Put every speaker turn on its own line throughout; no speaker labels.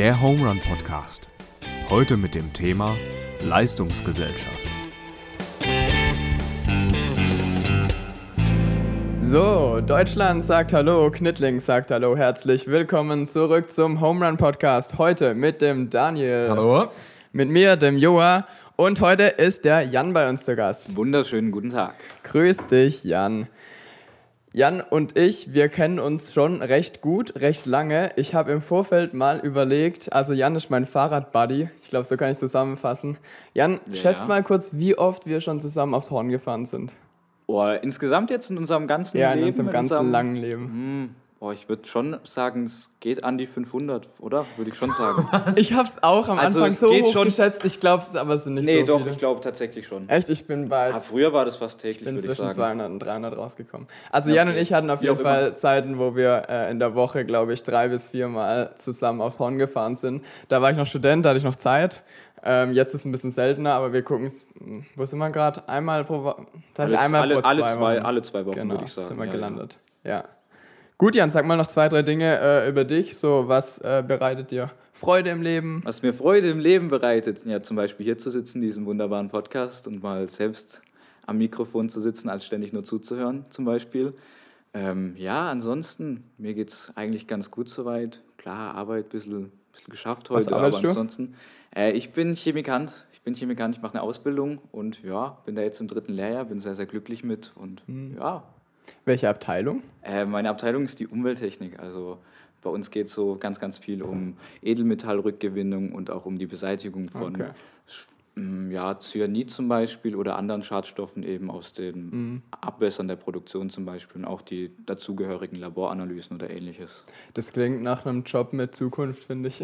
Der Home Run Podcast. Heute mit dem Thema Leistungsgesellschaft.
So, Deutschland sagt Hallo, Knittling sagt Hallo, herzlich willkommen zurück zum Home Run Podcast. Heute mit dem Daniel.
Hallo.
Mit mir, dem Joa. Und heute ist der Jan bei uns zu Gast.
Wunderschönen guten Tag.
Grüß dich, Jan. Jan und ich, wir kennen uns schon recht gut, recht lange. Ich habe im Vorfeld mal überlegt, also Jan ist mein Fahrradbuddy, ich glaube, so kann ich es zusammenfassen. Jan,
Ja.
schätz mal kurz, wie oft wir schon zusammen aufs Horn gefahren sind.
Oh, insgesamt jetzt in unserem ganzen
Ja,
Leben?
in unserem ganzen
unserem-
langen Leben.
Hm, oh, ich würde schon sagen, es geht an die 500, oder? Würde ich schon sagen.
Ich habe es auch am
Also,
Anfang so hoch
schon-
geschätzt, ich glaube es aber sind nicht
nee,
so
doch,
viele.
ich glaube tatsächlich schon.
Echt, ich bin bei
Ah, früher war das fast
Ich
täglich,
bin
würde ich
zwischen
sagen.
200 und 300 rausgekommen. Also
Ja,
Jan
okay.
und ich hatten auf
Wie
jeden Fall
immer.
Zeiten, wo wir äh, in der Woche, glaube ich, drei bis vier Mal zusammen aufs Horn gefahren sind. Da war ich noch Student, da hatte ich noch Zeit. Ähm, jetzt ist es ein bisschen seltener, aber wir gucken es, wo sind wir gerade? Einmal pro Woche?
Alle,
einmal
alle,
pro
alle,
zwei, Wochen.
alle zwei Wochen,
genau,
würde ich sagen.
sind wir
ja,
gelandet. Ja. Gut, Jan, sag mal noch zwei, drei Dinge äh, über dich. So, was äh, bereitet dir Freude im Leben?
Was mir Freude im Leben bereitet, ja, zum Beispiel hier zu sitzen, diesem wunderbaren Podcast und mal selbst am Mikrofon zu sitzen, als ständig nur zuzuhören, zum Beispiel. Ähm, ja, ansonsten, mir geht es eigentlich ganz gut soweit. Klar, Arbeit ein bisschen, bisschen geschafft heute, aber
du?
ansonsten. Äh, ich bin Chemikant. Ich bin Chemikant, ich mache eine Ausbildung und ja, bin da jetzt im dritten Lehrjahr, bin sehr, sehr glücklich mit und
Hm.
ja.
Welche Abteilung?
Äh, meine Abteilung ist die Umwelttechnik. Also bei uns geht es so ganz, ganz viel um Edelmetallrückgewinnung und auch um die Beseitigung von
Okay.
ähm, ja, Cyanid zum Beispiel oder anderen Schadstoffen eben aus den
Mhm.
Abwässern der Produktion zum Beispiel und auch die dazugehörigen Laboranalysen oder ähnliches.
Das klingt nach einem Job mit Zukunft, finde ich.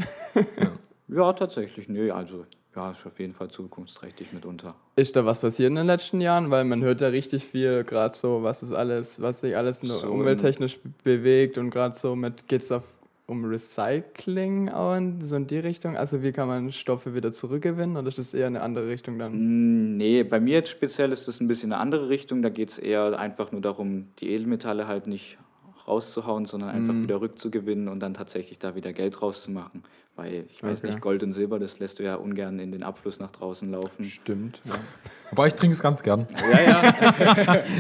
Ja, tatsächlich, nö, also ja, ist auf jeden Fall zukunftsträchtig mitunter.
Ist da was passiert in den letzten Jahren? Weil man hört ja richtig viel, gerade so, was ist alles, was sich alles nur
So
umwelttechnisch bewegt und gerade so mit geht's auf um Recycling auch in, so in die Richtung? Also wie kann man Stoffe wieder zurückgewinnen oder ist das eher eine andere Richtung dann?
Nee, bei mir jetzt speziell ist das ein bisschen eine andere Richtung. Da geht es eher einfach nur darum, die Edelmetalle halt nicht rauszuhauen, sondern einfach
Mhm.
wieder rückzugewinnen und dann tatsächlich da wieder Geld rauszumachen. Weil ich weiß
Okay.
nicht, Gold und Silber, das lässt du ja ungern in den Abfluss nach draußen laufen.
Stimmt. Ja.
Aber ich trinke es ganz gern.
Ja, ja.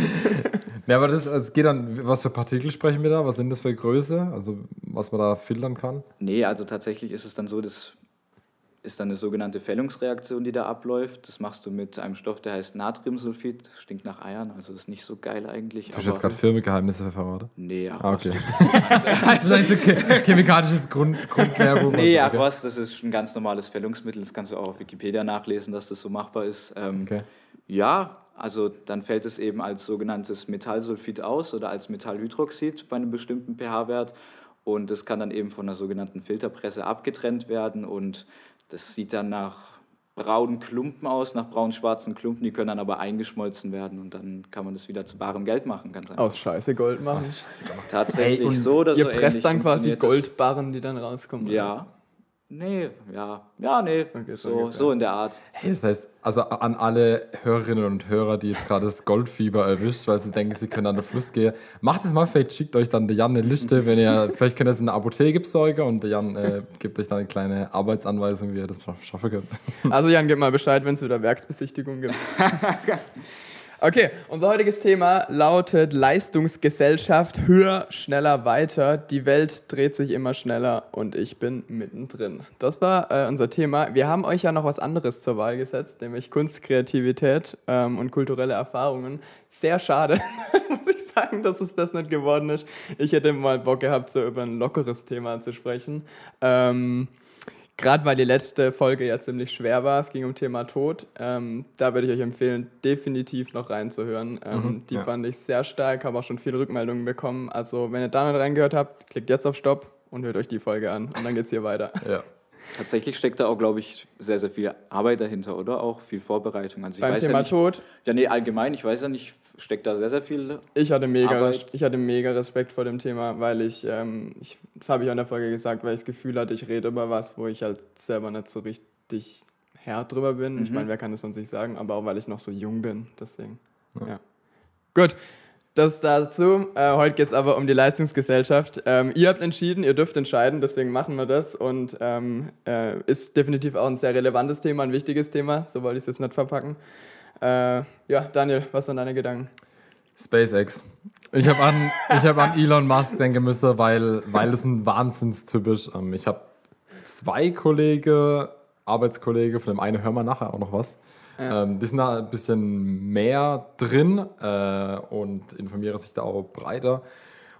Ja, aber das, es geht dann, was für Partikel sprechen wir da? Was sind das für Größe? Also, was man da filtern kann?
nee, also tatsächlich ist es dann so, das ist dann eine sogenannte Fällungsreaktion, die da abläuft. Das machst du mit einem Stoff, der heißt Natriumsulfid. Das stinkt nach Eiern, also ist nicht so geil eigentlich.
Du hast jetzt gerade Firmengeheimnisse verraten.
nee, ach,
Ah, okay. das ist che- chemikalisches Grund, Grundlehrbuch.
Nee, ach
okay.
was, das ist ein ganz normales Fällungsmittel. Das kannst du auch auf Wikipedia nachlesen, dass das so machbar ist. Ähm,
Okay.
Ja, also dann fällt es eben als sogenanntes Metallsulfid aus oder als Metallhydroxid bei einem bestimmten pH-Wert. Und das kann dann eben von einer sogenannten Filterpresse abgetrennt werden. Und das sieht dann nach braunen Klumpen aus, nach braun-schwarzen Klumpen. Die können dann aber eingeschmolzen werden und dann kann man das wieder zu barem Geld machen. Ganz einfach.
Aus Scheiße Gold machen.
Tatsächlich
Ey,
so, dass
Ihr
so
presst dann quasi. Goldbarren, die dann rauskommen. oder?
Ja. Nee, ja. Ja, nee.
Okay, so
so, in der Art.
Hey, das heißt, also an alle Hörerinnen und Hörer, die jetzt gerade das Goldfieber erwischt, weil sie denken, sie können an den Fluss gehen, macht es mal, vielleicht schickt euch dann der Jan eine Liste, wenn ihr, vielleicht könnt ihr es in der Apotheke besorgen und der Jan äh, gibt euch dann eine kleine Arbeitsanweisung, wie ihr das schaff- schaffen könnt.
Also Jan, gib mal Bescheid, wenn es wieder Werksbesichtigung gibt. Okay, unser heutiges Thema lautet Leistungsgesellschaft, höher, schneller, weiter. Die Welt dreht sich immer schneller und ich bin mittendrin. Das war äh, unser Thema. Wir haben euch ja noch was anderes zur Wahl gesetzt, nämlich Kunst, Kreativität ähm, und kulturelle Erfahrungen. Sehr schade, muss ich sagen, dass es das nicht geworden ist. Ich hätte mal Bock gehabt, so über ein lockeres Thema zu sprechen. Ähm, Gerade weil die letzte Folge ja ziemlich schwer war, es ging um Thema Tod, ähm, da würde ich euch empfehlen, definitiv noch reinzuhören. Ähm,
Mhm,
die
ja.
fand ich sehr stark, habe auch schon viele Rückmeldungen bekommen. Also wenn ihr da nicht reingehört habt, klickt jetzt auf Stopp und hört euch die Folge an und dann geht's hier weiter.
Ja.
Tatsächlich steckt da auch, glaube ich, sehr, sehr viel Arbeit dahinter, oder? Auch viel Vorbereitung. Also ich
Beim
weiß
Thema
ja nicht,
Tod,
Ja, nee, allgemein, ich weiß ja nicht, steckt da sehr, sehr viel.
ich hatte, mega,
Arbeit.
ich hatte mega Respekt vor dem Thema, weil ich, ähm, ich das habe ich auch in der Folge gesagt, weil ich das Gefühl hatte, ich rede über was, wo ich halt selber nicht so richtig Herr drüber bin. Ich
Mhm.
meine, wer kann das von sich sagen, aber auch weil ich noch so jung bin, deswegen. Ja. Gut. das dazu. Äh, heute geht es aber um die Leistungsgesellschaft. Ähm, ihr habt entschieden, ihr dürft entscheiden, deswegen machen wir das. Und ähm, äh, ist definitiv auch ein sehr relevantes Thema, ein wichtiges Thema. So wollte ich es jetzt nicht verpacken. Äh, ja, Daniel, was waren deine Gedanken?
SpaceX. Ich habe an, hab an Elon Musk denken müssen, weil, weil es ein Wahnsinnstypisch. Ähm, ich habe zwei Kollegen, Arbeitskollege, von dem einen hören wir nachher auch noch was. Ja. Ähm, die sind da ein bisschen mehr drin äh, und informieren sich da auch breiter.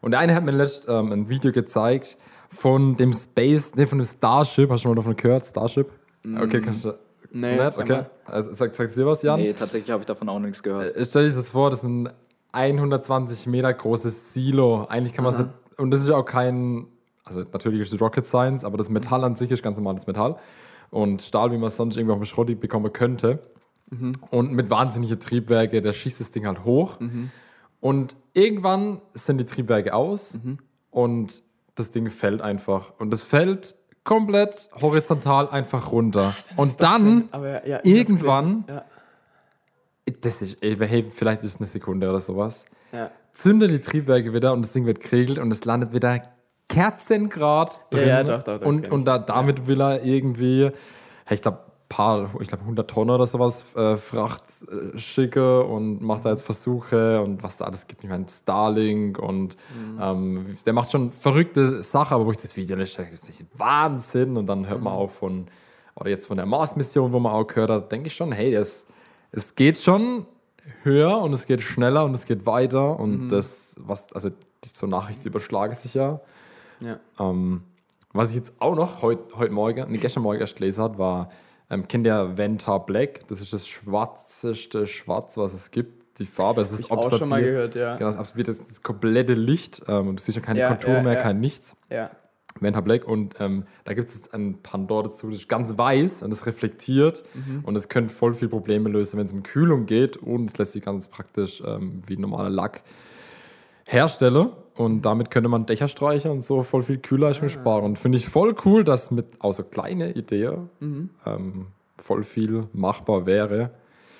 Und der eine hat mir letztens ähm, ein Video gezeigt von dem Space, nee, von dem Starship. Hast du schon mal davon gehört? Starship?
Mm.
Okay, kannst du.
Nee,
nicht? okay. Also, sag, sagst du dir was, Jan?
Nee, tatsächlich habe ich davon auch nichts gehört.
Äh, stell dir das vor, das ist ein 120 Meter großes Silo. Eigentlich kann man es. Und das ist auch kein. Also, natürlich ist es Rocket Science, aber das Metall an sich ist ganz normales Metall. Und Stahl, wie man es sonst irgendwie auf dem Schrott bekommen könnte. Mhm. Und mit wahnsinnigen Triebwerke, der schießt das Ding halt hoch. Mhm. Und irgendwann sind die Triebwerke aus mhm. und das Ding fällt einfach. Und das fällt komplett horizontal einfach runter. Ach, und dann ja, ja, irgendwann, ja. das ist, hey, vielleicht ist es eine Sekunde oder sowas, zündet die Triebwerke wieder und das Ding wird kriegelt und es landet wieder Kerzengrad drin.
Ja, doch, doch,
und und da, damit will er irgendwie, ich glaube, paar, ich glaube 100 Tonnen oder sowas äh, Fracht äh, schicke und macht da jetzt Versuche und was da alles gibt. Ich meine, Starlink und mhm. ähm, der macht schon verrückte Sachen, aber wo ich das Video lese, das ist Wahnsinn und dann hört man mhm. auch von, oder jetzt von der Mars-Mission, wo man auch gehört hat, denke ich schon, hey, das, es geht schon höher und es geht schneller und es geht weiter und mhm. das, was, also die so Nachrichten überschlagen sich ja.
ja.
Ähm, was ich jetzt auch noch heute heut Morgen, nee, gestern Morgen erst gelesen habe, war ähm, kennt ihr Venta Black? Das ist das schwarzeste Schwarz, was es gibt. Die Farbe, es ist
ich auch schon mal gehört, ja.
Genau, das absorbiert das, das komplette Licht. Ähm, du siehst ja keine ja, Kontur ja, mehr, ja. kein nichts.
Ja.
Venta Black und ähm, da gibt es ein Pandor dazu, das ist ganz weiß und das reflektiert mhm. und es könnte voll viel Probleme lösen, wenn es um Kühlung geht und es lässt sich ganz praktisch ähm, wie normaler Lack herstellen und damit könnte man Dächer streichen und so voll viel Kühlleistung ah. sparen. Und finde ich voll cool, dass mit außer so kleine Idee mhm. ähm, voll viel machbar wäre.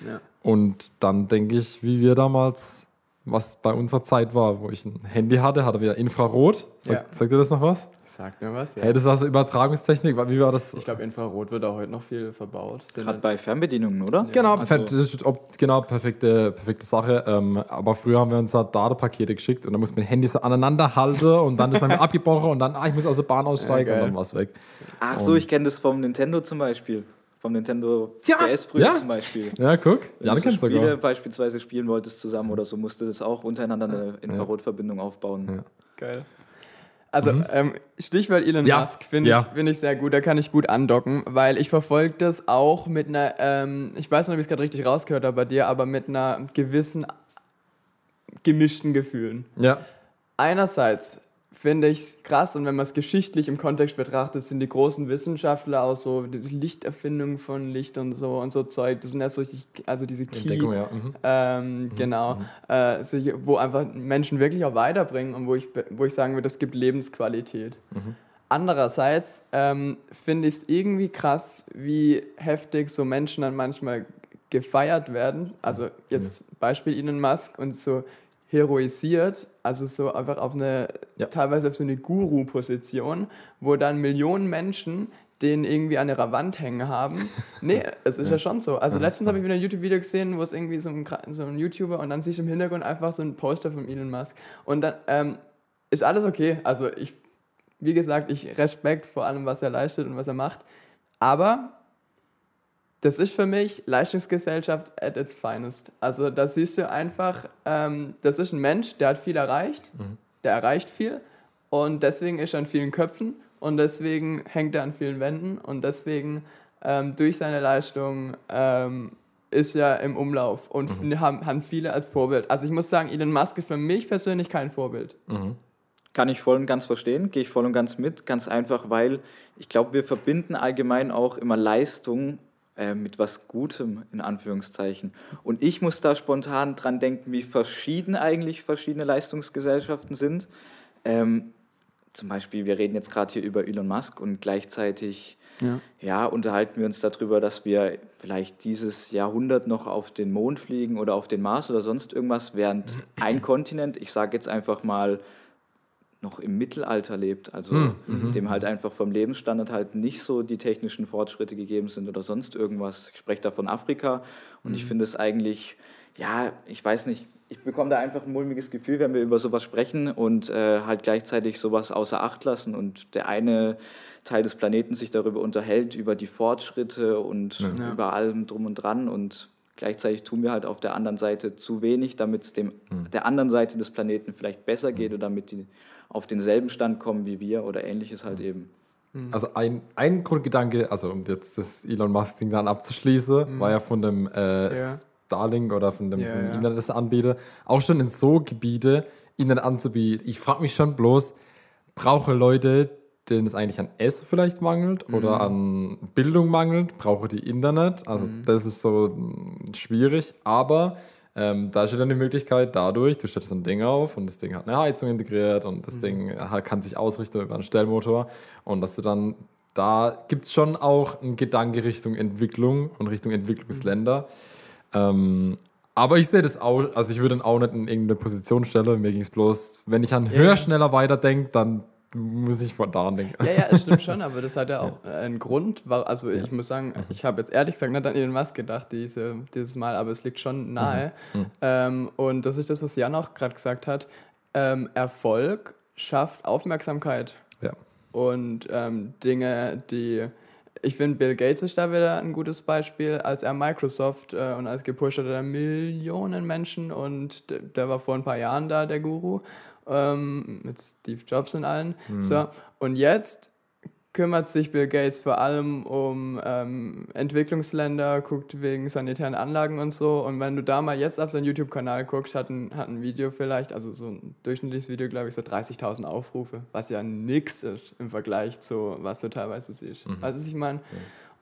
Ja.
Und dann denke ich, wie wir damals was bei unserer Zeit war, wo ich ein Handy hatte, hatte wir Infrarot. Sag, ja. Sagt ihr das noch was?
Sagt mir was,
ja. Hey, das war so Übertragungstechnik. Wie war das?
Ich glaube, Infrarot wird auch heute noch viel verbaut.
Gerade bei Fernbedienungen, oder?
Ja. Genau, also das ist, ob, genau, perfekte, perfekte Sache. Ähm, aber früher haben wir uns da Datapakete geschickt und dann muss man Handy so aneinander halten und dann ist man abgebrochen und dann, ah, ich muss aus der Bahn aussteigen und dann war es weg.
Ach so, und ich kenne das vom Nintendo zum Beispiel vom Nintendo
ja,
DS früher ja. zum Beispiel.
Ja, guck.
Wenn ja, du so Spiele sogar. beispielsweise spielen wolltest zusammen oder so, musste das auch untereinander eine Infrarotverbindung aufbauen.
Ja. Geil. Also mhm. ähm, Stichwort Elon ja. Musk finde ich, find ich sehr gut, da kann ich gut andocken, weil ich verfolge das auch mit einer, ähm, ich weiß nicht, ob ich es gerade richtig rausgehört habe bei dir, aber mit einer gewissen gemischten Gefühlen.
Ja.
Einerseits finde ich es krass und wenn man es geschichtlich im Kontext betrachtet, sind die großen Wissenschaftler auch so die Lichterfindung von Licht und so und so Zeug, das sind ja solche, also diese Key,
ja. mhm.
ähm, mhm. genau, mhm. Äh, wo einfach Menschen wirklich auch weiterbringen und wo ich, wo ich sagen würde, das gibt Lebensqualität.
Mhm.
Andererseits ähm, finde ich es irgendwie krass, wie heftig so Menschen dann manchmal gefeiert werden. Also jetzt mhm. Beispiel Elon Musk und so heroisiert, also so einfach auf eine, ja. teilweise auf so eine Guru-Position, wo dann Millionen Menschen den irgendwie an ihrer Wand hängen haben. Nee, es ist ja, ja schon so. Also letztens habe ich wieder ein YouTube-Video gesehen, wo es irgendwie so ein, so ein YouTuber und dann sehe ich im Hintergrund einfach so ein Poster von Elon Musk. Und dann ähm, ist alles okay. Also ich, wie gesagt, ich Respekt vor allem, was er leistet und was er macht. Aber das ist für mich Leistungsgesellschaft at its finest. Also da siehst du einfach, ähm, das ist ein Mensch, der hat viel erreicht, mhm. der erreicht viel und deswegen ist er an vielen Köpfen und deswegen hängt er an vielen Wänden und deswegen ähm, durch seine Leistung ähm, ist er im Umlauf und mhm. haben, haben viele als Vorbild. Also ich muss sagen, Elon Musk ist für mich persönlich kein Vorbild.
Mhm.
Kann ich voll und ganz verstehen, gehe ich voll und ganz mit. Ganz einfach, weil ich glaube, wir verbinden allgemein auch immer Leistung äh, mit was Gutem in Anführungszeichen. Und ich muss da spontan dran denken, wie verschieden eigentlich verschiedene Leistungsgesellschaften sind. Ähm, zum Beispiel, wir reden jetzt gerade hier über Elon Musk und gleichzeitig ja. ja. unterhalten wir uns darüber, dass wir vielleicht dieses Jahrhundert noch auf den Mond fliegen oder auf den Mars oder sonst irgendwas, während ein Kontinent, ich sage jetzt einfach mal, noch im Mittelalter lebt, also hm, mhm. dem halt einfach vom Lebensstandard halt nicht so die technischen Fortschritte gegeben sind oder sonst irgendwas. Ich spreche da von Afrika und mhm. ich finde es eigentlich, ja, ich weiß nicht, ich bekomme da einfach ein mulmiges Gefühl, wenn wir über sowas sprechen und äh, halt gleichzeitig sowas außer Acht lassen und der eine Teil des Planeten sich darüber unterhält, über die Fortschritte und ja. über allem drum und dran und gleichzeitig tun wir halt auf der anderen Seite zu wenig, damit es dem mhm. der anderen Seite des Planeten vielleicht besser geht oder damit die auf denselben Stand kommen wie wir oder ähnliches halt eben.
Mhm. Also ein, ein Grundgedanke, also um jetzt das Elon Musk-Ding dann abzuschließen, mhm. war ja von dem äh, ja. Starlink oder von dem, ja, ja. Internet, das Anbieter, auch schon in so Gebiete Internet anzubieten. Ich frage mich schon bloß, brauche Leute, denen es eigentlich an Essen vielleicht mangelt mhm. oder an Bildung mangelt, brauche die Internet. Also mhm. das ist so hm, schwierig, aber ähm, da steht dann die Möglichkeit, dadurch, du stellst so ein Ding auf und das Ding hat eine Heizung integriert und das mhm. Ding kann sich ausrichten über einen Stellmotor und dass du dann, da gibt es schon auch einen Gedanke Richtung Entwicklung und Richtung Entwicklungsländer. Ähm, aber ich sehe das auch, also ich würde dann auch nicht in irgendeine Position stellen. Mir ging es bloß, wenn ich an höher, schneller weiterdenke, dann muss ich von daran denken.
Ja, ja, es stimmt schon, aber das hat ja auch ja. einen Grund. Also ich muss sagen, mhm. ich habe jetzt ehrlich gesagt nicht an Elon Musk gedacht diese, dieses Mal, aber es liegt schon nahe. Mhm. Mhm. Ähm, und das ist das, was Jan auch gerade gesagt hat. Ähm, Erfolg schafft Aufmerksamkeit.
Ja.
Und ähm, Dinge, die ich finde, Bill Gates ist da wieder ein gutes Beispiel. Als er Microsoft äh, und als gepusht hat, er Millionen Menschen und der war vor ein paar Jahren da, der Guru ähm, mit Steve Jobs und allen. Mhm. So, und jetzt kümmert sich Bill Gates vor allem um ähm, Entwicklungsländer, guckt wegen sanitären Anlagen und so. Und wenn du da mal jetzt auf seinen YouTube-Kanal guckst, hat ein, hat ein Video vielleicht, also so ein durchschnittliches Video, glaube ich, so 30.000 Aufrufe, was ja nix ist im Vergleich zu, was du teilweise siehst. Mhm. Also, ich meine, ja.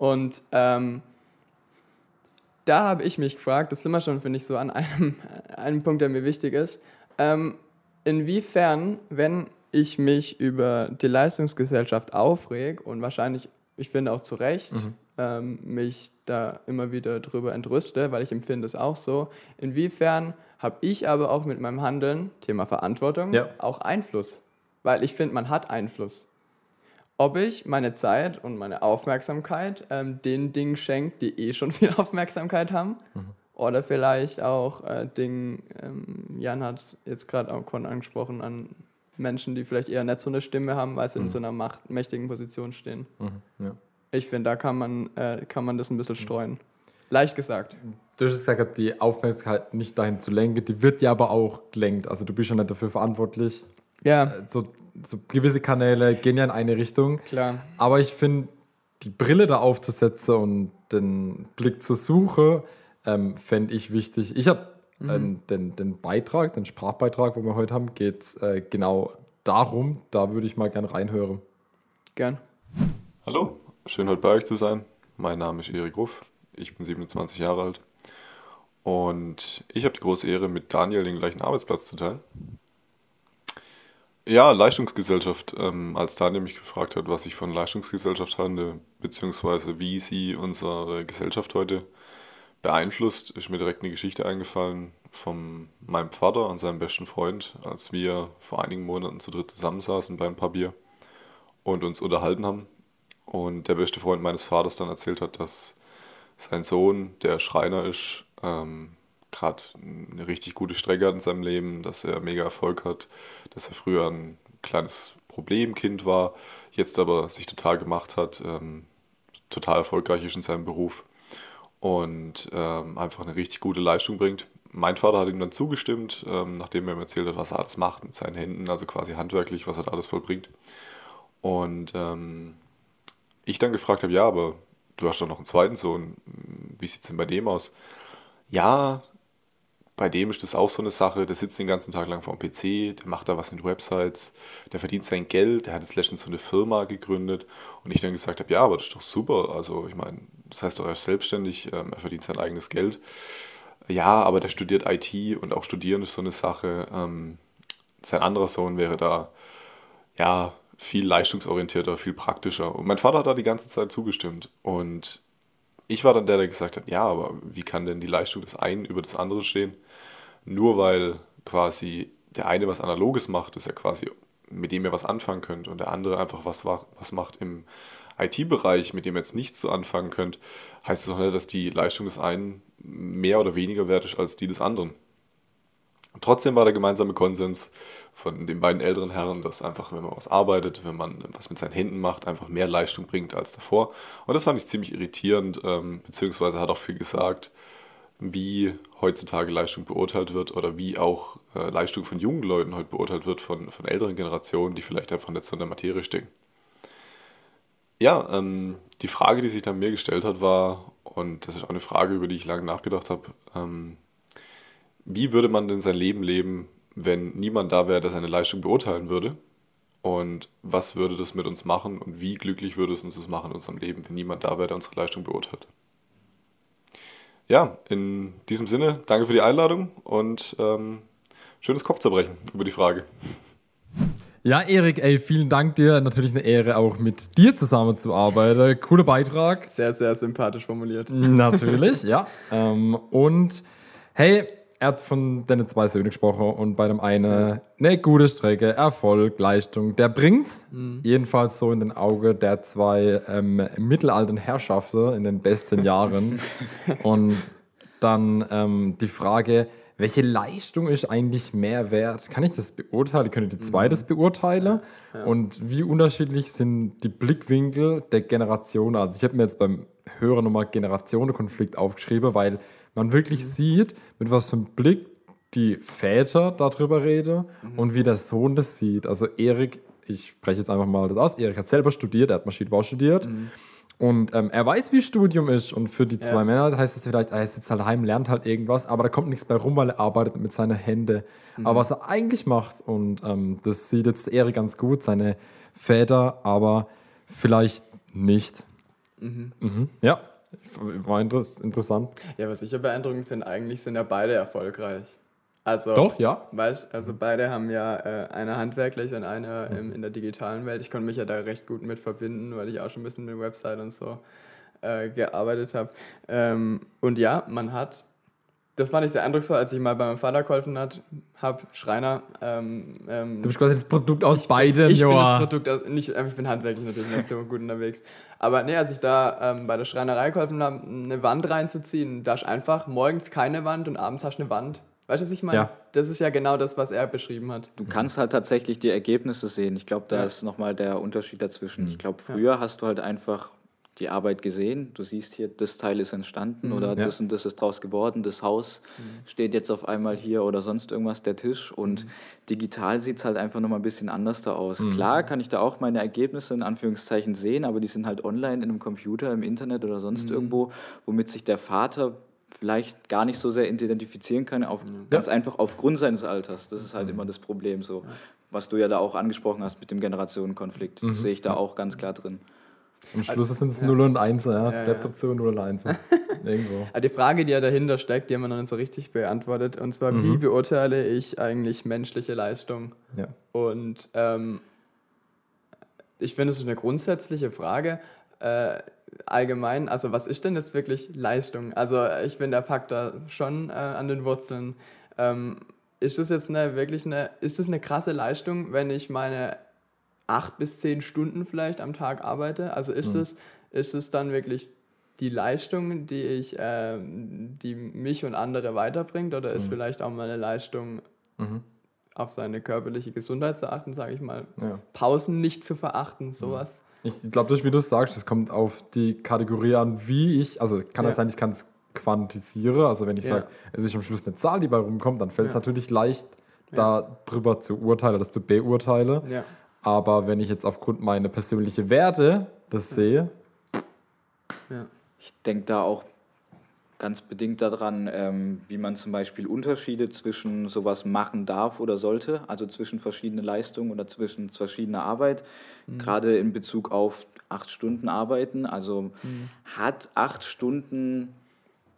und ähm, da habe ich mich gefragt, das sind wir schon, finde ich, so an einem, einem Punkt, der mir wichtig ist. Ähm, inwiefern, wenn ich mich über die Leistungsgesellschaft aufreg und wahrscheinlich, ich finde auch zu Recht, mhm. ähm, mich da immer wieder drüber entrüste, weil ich empfinde es auch so, inwiefern habe ich aber auch mit meinem Handeln, Thema Verantwortung, ja. auch Einfluss? Weil ich finde, man hat Einfluss. Ob ich meine Zeit und meine Aufmerksamkeit ähm, den Dingen schenke, die eh schon viel Aufmerksamkeit haben, mhm oder vielleicht auch äh, Dinge, ähm, Jan hat jetzt gerade auch schon angesprochen, an Menschen, die vielleicht eher nicht so eine Stimme haben, weil sie mhm. in so einer macht, mächtigen Position stehen. Mhm, ja. Ich finde, da kann man, äh, kann man das ein bisschen streuen. Leicht gesagt.
Du hast gesagt, die Aufmerksamkeit nicht dahin zu lenken, die wird ja aber auch gelenkt. Also du bist ja nicht dafür verantwortlich.
Ja.
Äh, so, so gewisse Kanäle gehen ja in eine Richtung.
Klar.
Aber ich finde, die Brille da aufzusetzen und den Blick zur Suche, ähm, fände ich wichtig. Ich habe mhm. äh, den, den Beitrag, den Sprachbeitrag, wo wir heute haben, geht es äh, genau darum. Da würde ich mal gerne reinhören.
Gern.
Hallo, schön heute bei euch zu sein. Mein Name ist Erik Ruff, ich bin 27 Jahre alt und ich habe die große Ehre, mit Daniel den gleichen Arbeitsplatz zu teilen. Ja, Leistungsgesellschaft. Ähm, als Daniel mich gefragt hat, was ich von Leistungsgesellschaft halte, beziehungsweise wie sie unsere Gesellschaft heute beeinflusst, ist mir direkt eine Geschichte eingefallen von meinem Vater und seinem besten Freund, als wir vor einigen Monaten zu dritt zusammensaßen bei ein paar Bier und uns unterhalten haben. Und der beste Freund meines Vaters dann erzählt hat, dass sein Sohn, der Schreiner ist, ähm, gerade eine richtig gute Strecke hat in seinem Leben, dass er mega Erfolg hat, dass er früher ein kleines Problemkind war, jetzt aber sich total gemacht hat, ähm, total erfolgreich ist in seinem Beruf und ähm, einfach eine richtig gute Leistung bringt. Mein Vater hat ihm dann zugestimmt, ähm, nachdem er mir erzählt hat, was er alles macht mit seinen Händen, also quasi handwerklich, was er da alles vollbringt. Und ähm, ich dann gefragt habe, ja, aber du hast doch noch einen zweiten Sohn, wie sieht es denn bei dem aus? Ja, bei dem ist das auch so eine Sache, der sitzt den ganzen Tag lang vor dem PC, der macht da was mit Websites, der verdient sein Geld, der hat jetzt letztens so eine Firma gegründet und ich dann gesagt habe, ja, aber das ist doch super, also ich meine, das heißt doch, er ist selbstständig, ähm, er verdient sein eigenes Geld. Ja, aber der studiert IT und auch studieren ist so eine Sache. Ähm, sein anderer Sohn wäre da, ja, viel leistungsorientierter, viel praktischer. Und mein Vater hat da die ganze Zeit zugestimmt. Und ich war dann der, der gesagt hat, ja, aber wie kann denn die Leistung des einen über das andere stehen? Nur weil quasi der eine was Analoges macht, ist ja quasi, mit dem ihr was anfangen könnt und der andere einfach was, was macht im IT-Bereich, mit dem ihr jetzt nichts zu anfangen könnt, heißt es auch nicht, dass die Leistung des einen mehr oder weniger wert ist als die des anderen. Trotzdem war der gemeinsame Konsens von den beiden älteren Herren, dass einfach, wenn man was arbeitet, wenn man was mit seinen Händen macht, einfach mehr Leistung bringt als davor. Und das fand ich ziemlich irritierend, ähm, beziehungsweise hat auch viel gesagt, wie heutzutage Leistung beurteilt wird oder wie auch äh, Leistung von jungen Leuten heute beurteilt wird, von, von älteren Generationen, die vielleicht einfach nicht so in der Materie stecken. Ja, ähm, die Frage, die sich dann mir gestellt hat, war, und das ist auch eine Frage, über die ich lange nachgedacht habe, ähm, wie würde man denn sein Leben leben, wenn niemand da wäre, der seine Leistung beurteilen würde? Und was würde das mit uns machen und wie glücklich würde es uns das machen in unserem Leben, wenn niemand da wäre, der unsere Leistung beurteilt? Ja, in diesem Sinne, danke für die Einladung und ähm, schönes Kopfzerbrechen über die Frage.
Ja, Erik, ey, vielen Dank dir. Natürlich eine Ehre, auch mit dir zusammenzuarbeiten. Cooler Beitrag.
Sehr, sehr sympathisch formuliert.
Natürlich, ja. Ähm, und hey, er hat von den zwei Söhnen gesprochen und bei dem einen eine gute Strecke, Erfolg, Leistung, der bringt's. Mhm. Jedenfalls so in den Augen der zwei ähm, mittelalten Herrschaften in den besten Jahren. und dann ähm, die Frage, welche Leistung ist eigentlich mehr wert? Kann ich das beurteilen? Können die zwei mhm. das beurteilen? Ja. Und wie unterschiedlich sind die Blickwinkel der Generationen? Also ich habe mir jetzt beim Hören nochmal Generationenkonflikt aufgeschrieben, weil man wirklich mhm. sieht, mit was für einem Blick die Väter darüber reden mhm. und wie der Sohn das sieht. Also Erik, ich spreche jetzt einfach mal das aus, Erik hat selber studiert, er hat Maschinenbau studiert. Mhm. Und ähm, er weiß, wie Studium ist. Und für die zwei ja. Männer heißt es vielleicht, er sitzt halt daheim, lernt halt irgendwas, aber da kommt nichts bei rum, weil er arbeitet mit seinen Händen. Mhm. Aber was er eigentlich macht, und ähm, das sieht jetzt Erik ganz gut, seine Väter, aber vielleicht nicht. Mhm. Mhm. Ja, war interessant.
Ja, was ich ja beeindruckend finde, eigentlich sind ja beide erfolgreich. Also,
Doch, ja.
Weißt, also beide haben ja äh, eine handwerklich und eine mhm. in der digitalen Welt. Ich konnte mich ja da recht gut mit verbinden, weil ich auch schon ein bisschen mit Website und so äh, gearbeitet habe. Ähm, und ja, man hat das fand ich sehr eindrucksvoll, als ich mal bei meinem Vater geholfen habe, Schreiner. Ähm,
ähm, du bist quasi das Produkt aus beiden,
Ich, ich bin das Produkt aus, nicht, äh, ich bin handwerklich natürlich nicht so gut unterwegs. Aber nee, als ich da ähm, bei der Schreinerei geholfen habe, eine Wand reinzuziehen, da ist einfach morgens keine Wand und abends hast du eine Wand. Weißt du, was ich meine? Ja. Das ist ja genau das, was er beschrieben hat.
Du kannst halt tatsächlich die Ergebnisse sehen. Ich glaube, da ja. ist nochmal der Unterschied dazwischen. Mhm. Ich glaube, früher ja. hast du halt einfach die Arbeit gesehen. Du siehst hier, das Teil ist entstanden mhm, oder ja. das und das ist draus geworden. Das Haus mhm. steht jetzt auf einmal hier oder sonst irgendwas, der Tisch. Und mhm. digital sieht es halt einfach nochmal ein bisschen anders da aus. Mhm. Klar kann ich da auch meine Ergebnisse in Anführungszeichen sehen, aber die sind halt online in einem Computer, im Internet oder sonst mhm. irgendwo, womit sich der Vater vielleicht gar nicht so sehr identifizieren kann, auf, mhm. ganz einfach aufgrund seines Alters. Das ist halt immer das Problem so. Was du ja da auch angesprochen hast mit dem Generationenkonflikt. Das sehe ich da auch ganz klar drin.
Am Schluss sind es 0 und 1, ja. ja, dazu 0 und 1.
Irgendwo. die Frage, die ja dahinter steckt, die haben wir noch nicht so richtig beantwortet. Und zwar, mhm. wie beurteile ich eigentlich menschliche Leistung?
Ja.
Und ähm, ich finde, es ist eine grundsätzliche Frage. Äh, allgemein, also was ist denn jetzt wirklich Leistung? Also ich finde, der packt da schon äh, an den Wurzeln. Ähm, ist das jetzt eine wirklich eine, ist das eine krasse Leistung, wenn ich meine acht bis zehn Stunden vielleicht am Tag arbeite? Also ist mhm. es, ist es dann wirklich die Leistung, die ich, äh, die mich und andere weiterbringt, oder ist mhm. vielleicht auch meine Leistung mhm. auf seine körperliche Gesundheit zu achten, sage ich mal, ja. Pausen nicht zu verachten, sowas?
Ich glaube, das, wie du sagst, das kommt auf die Kategorie an, wie ich, also kann es ja. sein, ich kann es quantisiere, also wenn ich ja. sage, es ist am Schluss eine Zahl, die bei rumkommt, dann fällt es natürlich leicht, darüber zu urteilen, das zu beurteilen. Aber wenn ich jetzt aufgrund meiner persönlichen Werte das sehe.
Ja. Ich denke da auch ganz bedingt daran, ähm, wie man zum Beispiel Unterschiede zwischen sowas machen darf oder sollte, also zwischen verschiedenen Leistungen oder zwischen verschiedener Arbeit, mhm. gerade in Bezug auf acht Stunden Arbeiten. Also mhm. hat acht Stunden,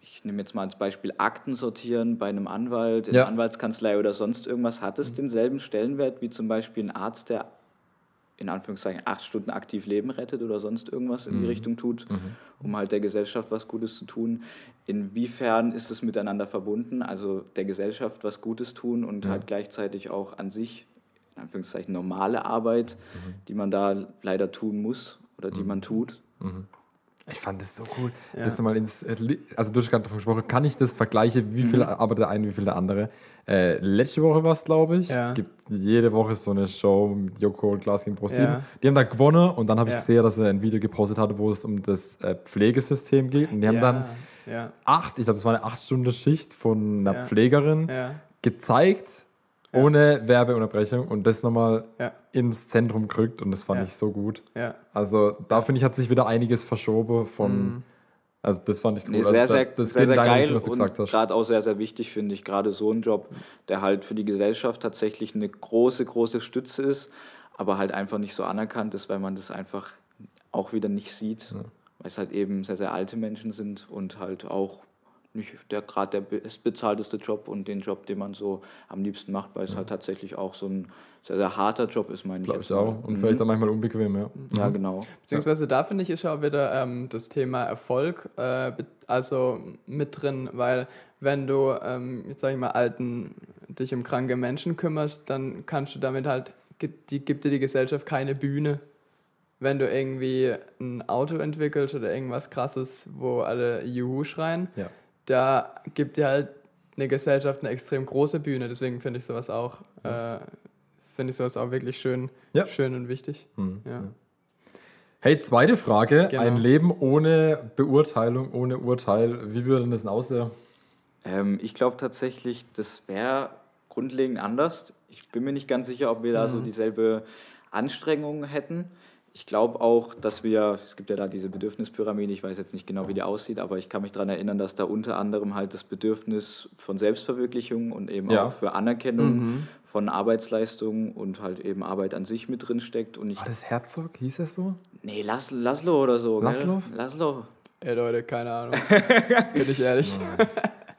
ich nehme jetzt mal als Beispiel Akten sortieren bei einem Anwalt, in ja. der Anwaltskanzlei oder sonst irgendwas, hat es mhm. denselben Stellenwert wie zum Beispiel ein Arzt, der in Anführungszeichen acht Stunden aktiv Leben rettet oder sonst irgendwas in die
Mhm.
Richtung tut, um halt der Gesellschaft was Gutes zu tun. Inwiefern ist es miteinander verbunden? Also der Gesellschaft was Gutes tun und halt gleichzeitig auch an sich, in Anführungszeichen, normale Arbeit,
Mhm.
die man da leider tun muss oder die man tut.
Ich fand das so cool. Das nochmal ins, äh, also du hast gerade davon gesprochen, kann ich das vergleichen, wie viel arbeitet der eine, wie viel der andere? Äh, letzte Woche war es, glaube ich.
Ja.
Gibt jede Woche so eine Show mit Joko und Klaas gegen ProSieben.
Ja.
Die haben da gewonnen und dann habe ich
Ja.
gesehen, dass er ein Video gepostet hatte, wo es um das äh, Pflegesystem geht. Und die haben
ja,
dann
ja,
acht, ich glaube, das war eine acht Stunden Schicht von einer
Ja.
Pflegerin
ja,
ohne Werbeunterbrechung und das nochmal
ja,
ins Zentrum gerückt und das fand
Ja.
ich so gut.
ja.
Also da finde ich, hat sich wieder einiges verschoben von. Also das fand ich cool.
Nee,
also
sehr,
da-
sehr,
das
sehr, sehr geil
Richtung, was du gesagt
und
hast.
gerade auch sehr, sehr wichtig, finde ich. Gerade so ein Job, der halt für die Gesellschaft tatsächlich eine große, große Stütze ist, aber halt einfach nicht so anerkannt ist, weil man das einfach auch wieder nicht sieht, weil es halt eben sehr, sehr alte Menschen sind und halt auch nicht der gerade der bestbezahlteste Job und den Job, den man so am liebsten macht, weil es halt tatsächlich auch so ein sehr, sehr harter Job ist, meine ich.
Glaube ich auch. Und vielleicht auch manchmal unbequem, ja.
Ja, genau.
Beziehungsweise da finde ich ist auch wieder ähm, das Thema Erfolg äh, also mit drin, weil wenn du, ähm, jetzt sag ich mal, alten, dich um kranke Menschen kümmerst, dann kannst du damit halt, die, gibt dir die Gesellschaft keine Bühne. Wenn du irgendwie ein Auto entwickelst oder irgendwas krasses, wo alle Juhu schreien,
Ja.
Da gibt dir halt eine Gesellschaft eine extrem große Bühne. Deswegen finde ich sowas auch, äh, finde ich sowas auch wirklich schön,
Ja.
schön und wichtig.
Mhm.
Ja.
Hey, zweite Frage.
Genau.
Ein Leben ohne Beurteilung, ohne Urteil. Wie würde denn das denn aussehen?
Ähm, ich glaube tatsächlich, das wäre grundlegend anders. Ich bin mir nicht ganz sicher, ob wir da so dieselbe Anstrengung hätten. Ich glaube auch, dass wir, es gibt ja da diese Bedürfnispyramide, ich weiß jetzt nicht genau, wie die aussieht, aber ich kann mich daran erinnern, dass da unter anderem halt das Bedürfnis von Selbstverwirklichung und eben
Ja.
auch für Anerkennung von Arbeitsleistungen und halt eben Arbeit an sich mit drin steckt. Und ich,
War das Herzog? Hieß es so?
nee, Las, Laszlo oder so.
Laszlo?
Laszlo.
Ey Leute, keine Ahnung. Bin ich ehrlich.
Ja,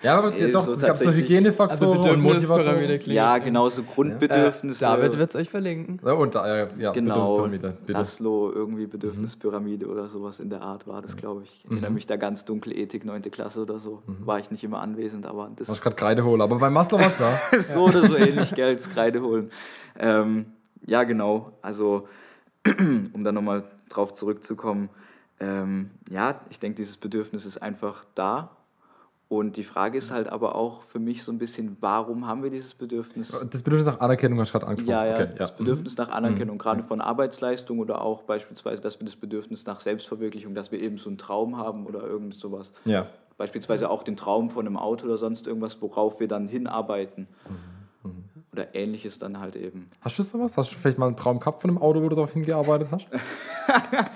aber
Nee,
doch,
so
es gab so. Hygienefaktoren
Also
und Motivatoren.
Ja, genau, so Grundbedürfnisse.
David wird es euch verlinken.
Ja, und da, ja, ja,
Genau,
Bedürfnispyramide, bitte.
Laszlo, irgendwie Bedürfnispyramide oder sowas in der Art war das, glaube ich. Ich erinnere mich da ganz dunkel, Ethik, 9. Klasse oder so. War ich nicht immer anwesend, aber das
Hast gerade Kreide holen, aber bei Maslow warst du da.
ist so oder so ähnlich, gell, als Kreide holen. Ähm, ja, genau, also um da nochmal drauf zurückzukommen, ähm, ja, ich denke, dieses Bedürfnis ist einfach da. Und die Frage ist halt aber auch für mich so ein bisschen, warum haben wir dieses Bedürfnis?
Das Bedürfnis nach Anerkennung hast du gerade angesprochen.
Ja, ja,
Okay,
das Bedürfnis nach Anerkennung, gerade von Arbeitsleistung oder auch beispielsweise, dass wir das Bedürfnis nach Selbstverwirklichung, dass wir eben so einen Traum haben oder irgend sowas.
Ja.
Beispielsweise auch den Traum von einem Auto oder sonst irgendwas, worauf wir dann hinarbeiten. Oder ähnliches dann halt eben.
Hast du sowas? Hast du vielleicht mal einen Traum gehabt von einem Auto, wo du darauf hingearbeitet hast?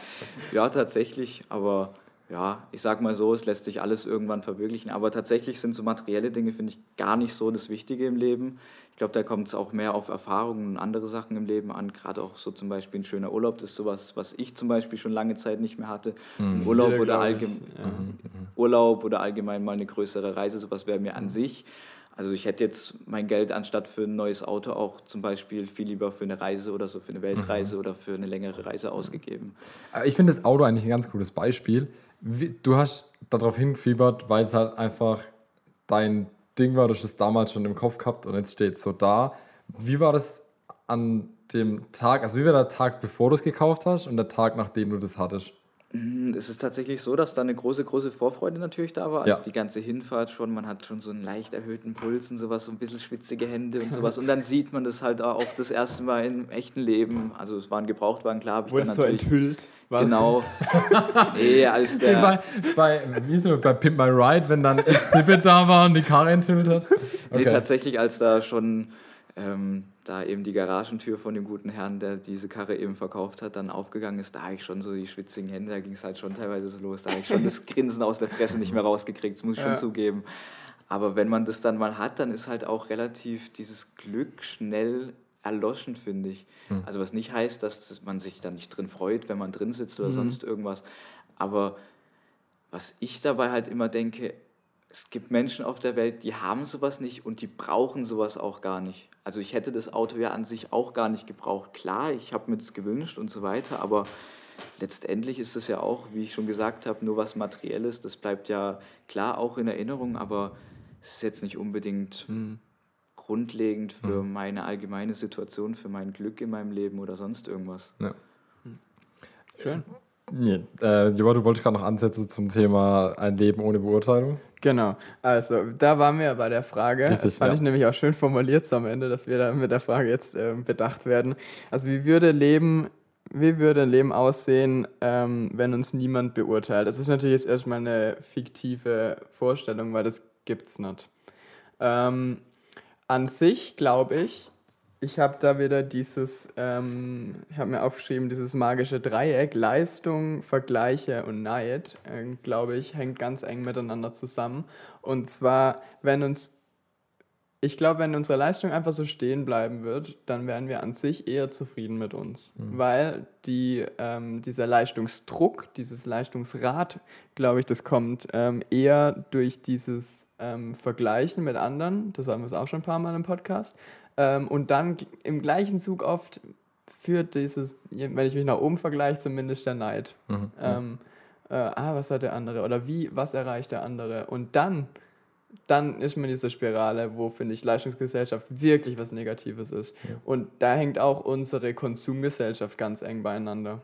Ja, tatsächlich, aber ja, ich sag mal so, es lässt sich alles irgendwann verwirklichen. Aber tatsächlich sind so materielle Dinge, finde ich, gar nicht so das Wichtige im Leben. Ich glaube, da kommt es auch mehr auf Erfahrungen und andere Sachen im Leben an. Gerade auch so zum Beispiel ein schöner Urlaub, das ist sowas, was ich zum Beispiel schon lange Zeit nicht mehr hatte. Ein Urlaub, oder allgemein,
Ja.
Urlaub oder allgemein mal eine größere Reise, sowas wäre mir an sich. Also ich hätte jetzt mein Geld anstatt für ein neues Auto auch zum Beispiel viel lieber für eine Reise oder so, für eine Weltreise oder für eine längere Reise ausgegeben.
Äh, Ich finde das Auto eigentlich ein ganz cooles Beispiel. Wie, du hast darauf hingefiebert, weil es halt einfach dein Ding war, du hast es damals schon im Kopf gehabt und jetzt steht es so da. Wie war das an dem Tag, also wie war der Tag, bevor du es gekauft hast und der Tag, nachdem du das hattest?
Es ist tatsächlich so, dass da eine große, große Vorfreude natürlich da war. Also
Ja.
die ganze Hinfahrt schon, man hat schon so einen leicht erhöhten Puls und sowas, so ein bisschen schwitzige Hände und sowas. Und dann sieht man das halt auch das erste Mal im echten Leben. Also es war ein Gebrauchtwagen, klar, habe ich
Wurde
dann
so
natürlich...
enthüllt. Was?
Genau. nee, als der...
Bei, bei, es, bei Pimp My Ride, wenn dann Exhibit da war und die Karre enthüllt hat?
Nee, tatsächlich, als da schon ähm, da eben die Garagentür von dem guten Herrn, der diese Karre eben verkauft hat, dann aufgegangen ist, da habe ich schon so die schwitzigen Hände, da ging es halt schon teilweise so los. Da habe ich schon das Grinsen aus der Fresse nicht mehr rausgekriegt, das muss ich schon
Ja.
zugeben. Aber wenn man das dann mal hat, dann ist halt auch relativ dieses Glück schnell erloschen, finde ich. Also was nicht heißt, dass man sich da nicht drin freut, wenn man drin sitzt oder sonst irgendwas. Aber was ich dabei halt immer denke, es gibt Menschen auf der Welt, die haben sowas nicht und die brauchen sowas auch gar nicht. Also ich hätte das Auto ja an sich auch gar nicht gebraucht. Klar, ich habe mir das gewünscht und so weiter, aber letztendlich ist es ja auch, wie ich schon gesagt habe, nur was Materielles. Das bleibt ja klar auch in Erinnerung, aber es ist jetzt nicht unbedingt
Mhm.
grundlegend für meine allgemeine Situation, für mein Glück in meinem Leben oder sonst irgendwas.
Ja.
Schön.
Nee, äh, du wolltest gerade noch Ansätze zum Thema ein Leben ohne Beurteilung.
Genau, also da waren wir bei der Frage.
Richtig,
das fand
ja.
ich nämlich auch schön formuliert so am Ende, dass wir da mit der Frage jetzt ähm, bedacht werden. Also wie würde Leben, wie würde Leben aussehen, ähm, wenn uns niemand beurteilt? Das ist natürlich jetzt erstmal eine fiktive Vorstellung, weil das gibt's nicht. Ähm, an sich glaube ich, ich habe da wieder dieses, ähm, ich habe mir aufgeschrieben, dieses magische Dreieck, Leistung, Vergleiche und Neid, äh, glaube ich, hängt ganz eng miteinander zusammen. Und zwar, wenn uns, ich glaube, wenn unsere Leistung einfach so stehen bleiben wird, dann wären wir an sich eher zufrieden mit uns. Weil die, ähm, dieser Leistungsdruck, dieses Leistungsrad, glaube ich, das kommt ähm, eher durch dieses ähm, Vergleichen mit anderen, das haben wir es auch schon ein paar Mal im Podcast, ähm, und dann im gleichen Zug oft führt dieses, wenn ich mich nach oben vergleiche, zumindest der Neid. Ähm, äh, ah, was hat der andere? Oder wie, was erreicht der andere? Und dann, dann ist man in dieser Spirale, wo, finde ich, Leistungsgesellschaft wirklich was Negatives ist. Und da hängt auch unsere Konsumgesellschaft ganz eng beieinander.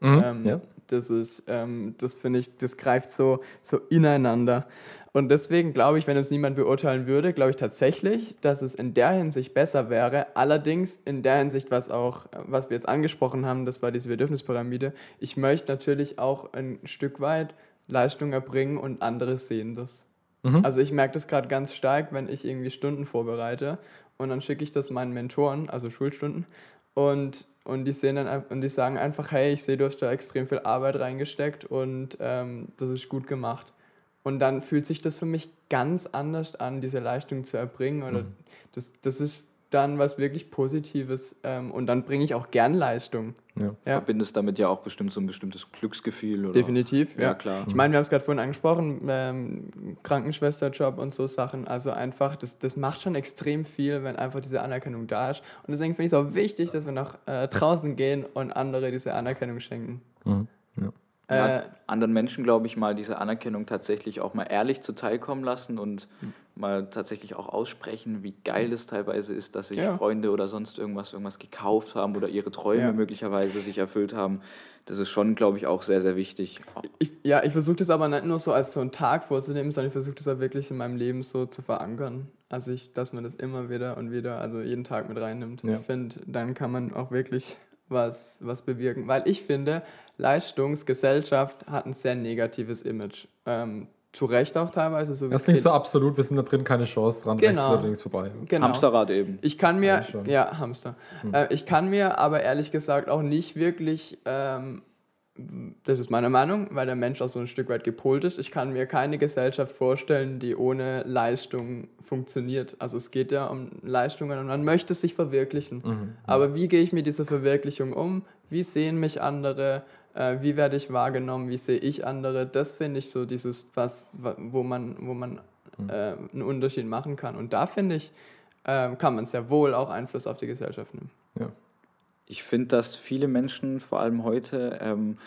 Ähm,
ja.
Das ist, ähm, das finde ich, das greift so, so ineinander. Und deswegen glaube ich, wenn uns niemand beurteilen würde, glaube ich tatsächlich, dass es in der Hinsicht besser wäre. Allerdings in der Hinsicht, was auch, was wir jetzt angesprochen haben, das war diese Bedürfnispyramide. Ich möchte natürlich auch ein Stück weit Leistung erbringen und andere sehen das. Also ich merke das gerade ganz stark, wenn ich irgendwie Stunden vorbereite und dann schicke ich das meinen Mentoren, also Schulstunden, und, und, die sehen dann, und die sagen einfach, hey, ich sehe, du hast da extrem viel Arbeit reingesteckt und ähm, das ist gut gemacht. Und dann fühlt sich das für mich ganz anders an, diese Leistung zu erbringen. Oder das, das ist dann was wirklich Positives. Ähm, und dann bringe ich auch gern Leistung.
Ja.
Ja.
Verbindest damit ja auch bestimmt so ein bestimmtes Glücksgefühl. Oder?
Definitiv, ja.
Ja, klar.
Ich meine, wir haben es gerade vorhin angesprochen, ähm, Krankenschwesterjob und so Sachen. Also einfach, das, das macht schon extrem viel, wenn einfach diese Anerkennung da ist. Und deswegen finde ich es auch wichtig, dass wir nach äh, draußen gehen und andere diese Anerkennung schenken.
Ja,
Äh,
anderen Menschen, glaube ich, mal diese Anerkennung tatsächlich auch mal ehrlich zuteilkommen lassen und
Hm.
mal tatsächlich auch aussprechen, wie geil es teilweise ist, dass sich
Ja.
Freunde oder sonst irgendwas irgendwas gekauft haben oder ihre Träume
Ja.
möglicherweise sich erfüllt haben. Das ist schon, glaube ich, auch sehr, sehr wichtig.
ich, ja, ich versuche das aber nicht nur so als so einen Tag vorzunehmen, sondern ich versuche das auch wirklich in meinem Leben so zu verankern. Also, ich, dass man das immer wieder und wieder, also jeden Tag mit reinnimmt.
Ja.
Ich finde, dann kann man auch wirklich was, was bewirken. Weil ich finde, Leistungsgesellschaft hat ein sehr negatives Image. Ähm, zu Recht auch teilweise, so wie
Das
es
klingt
geht.
so absolut, wir sind da drin keine Chance dran,
Genau.
rechts oder links vorbei.
Genau.
Hamsterrad eben.
Ich kann mir.
Hm.
ja, Hamster. Äh, ich kann mir aber ehrlich gesagt auch nicht wirklich, ähm, das ist meine Meinung, weil der Mensch auch so ein Stück weit gepolt ist. Ich kann mir keine Gesellschaft vorstellen, die ohne Leistung funktioniert. Also es geht ja um Leistungen und man möchte sich verwirklichen.
Mhm.
Aber wie gehe ich mit dieser Verwirklichung um? Wie sehen mich andere? Äh, wie werde ich wahrgenommen? Wie sehe ich andere? Das finde ich so dieses, was, wa- wo man, wo man
Mhm.
äh, einen Unterschied machen kann. Und da finde ich, ähm, kann man sehr wohl auch Einfluss auf die Gesellschaft nehmen.
Ja.
Ich finde, dass viele Menschen, vor allem heute, ähm,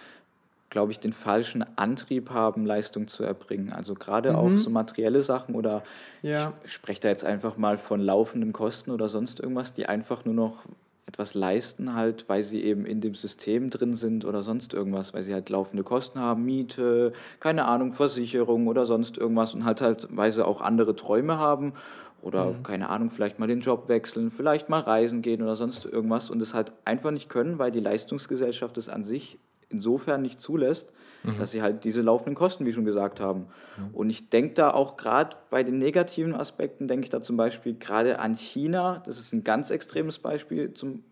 glaube ich, den falschen Antrieb haben, Leistung zu erbringen. Also gerade auch so materielle Sachen oder
Mhm. Ja.
ich spreche da jetzt einfach mal von laufenden Kosten oder sonst irgendwas, die einfach nur noch etwas leisten, halt, weil sie eben in dem System drin sind oder sonst irgendwas, weil sie halt laufende Kosten haben, Miete, keine Ahnung, Versicherung oder sonst irgendwas und halt halt, weil sie auch andere Träume haben oder keine Ahnung, vielleicht mal den Job wechseln, vielleicht mal reisen gehen oder sonst irgendwas und es halt einfach nicht können, weil die Leistungsgesellschaft es an sich insofern nicht zulässt, dass sie halt diese laufenden Kosten, wie schon gesagt haben. Und ich denke da auch gerade bei den negativen Aspekten, denke ich da zum Beispiel gerade an China. Das ist ein ganz extremes Beispiel. Zum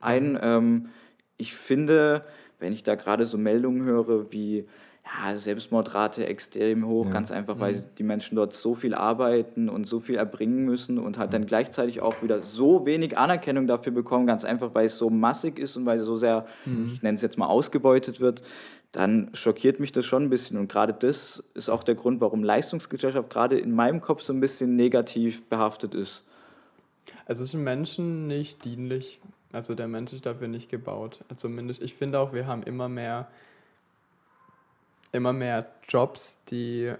einen, ähm, ich finde, wenn ich da gerade so Meldungen höre wie ja, Selbstmordrate extrem hoch,
Ja.
ganz einfach, weil die Menschen dort so viel arbeiten und so viel erbringen müssen und halt dann gleichzeitig auch wieder so wenig Anerkennung dafür bekommen, ganz einfach, weil es so massig ist und weil es so sehr, ich nenne es jetzt mal, ausgebeutet wird, dann schockiert mich das schon ein bisschen. Und gerade das ist auch der Grund, warum Leistungsgesellschaft gerade in meinem Kopf so ein bisschen negativ behaftet ist.
Also es ist Menschen nicht dienlich. Also der Mensch ist dafür nicht gebaut. Also zumindest, ich finde auch, wir haben immer mehr, immer mehr Jobs, die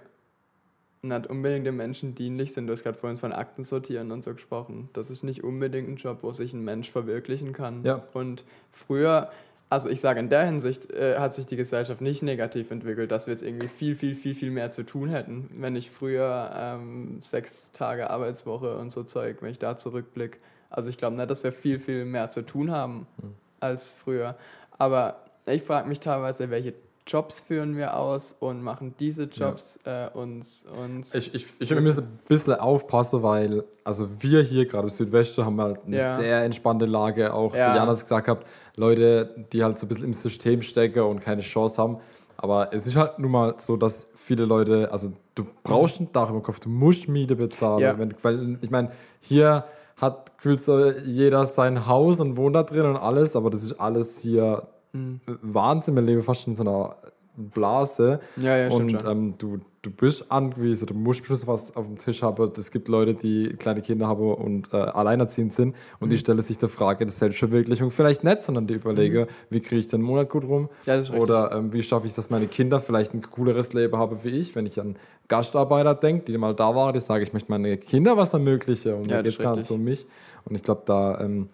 nicht unbedingt den Menschen dienlich sind. Du hast gerade vorhin von Akten sortieren und so gesprochen. Das ist nicht unbedingt ein Job, wo sich ein Mensch verwirklichen kann.
Ja.
Und früher, also ich sage, in der Hinsicht äh, hat sich die Gesellschaft nicht negativ entwickelt, dass wir jetzt irgendwie viel, viel, viel, viel mehr zu tun hätten. Wenn ich früher ähm, sechs Tage Arbeitswoche und so Zeug, wenn ich da zurückblicke. Also ich glaube nicht, dass wir viel, viel mehr zu tun haben
Hm.
als früher. Aber ich frage mich teilweise, welche Jobs führen wir aus und machen diese Jobs äh, uns, uns
Ich, ich, ich müssen ein bisschen aufpassen, weil also wir hier gerade im Südwesten haben halt eine
Ja.
sehr entspannte Lage. Auch
Ja.
Diana hat es gesagt gehabt, Leute, die halt so ein bisschen im System stecken und keine Chance haben. Aber es ist halt nun mal so, dass viele Leute, also du brauchst ein Dach über dem Kopf, du musst Miete bezahlen.
Ja.
Wenn, weil ich meine, hier hat gefühlt so jeder sein Haus und wohnt da drin und alles, aber das ist alles hier
Mhm.
Wahnsinn. Wir leben fast in so einer Blase.
Ja, ja,
und ähm, du, du bist angewiesen, du musst bestimmt was auf dem Tisch haben. Es gibt Leute, die kleine Kinder haben und äh, alleinerziehend sind und
Mhm.
die stellen sich der Frage der Selbstverwirklichung vielleicht nicht, sondern die überlegen, wie kriege ich den Monat gut rum?
Mhm. Ja, das ist.
Oder ähm, wie schaffe ich, dass meine Kinder vielleicht ein cooleres Leben haben wie ich? Wenn ich an Gastarbeiter denke, die mal da waren, die sage ich möchte meine Kinder was ermöglichen und
Ja,
da geht es
ist
gar nicht um mich. Und ich glaube, da ähm,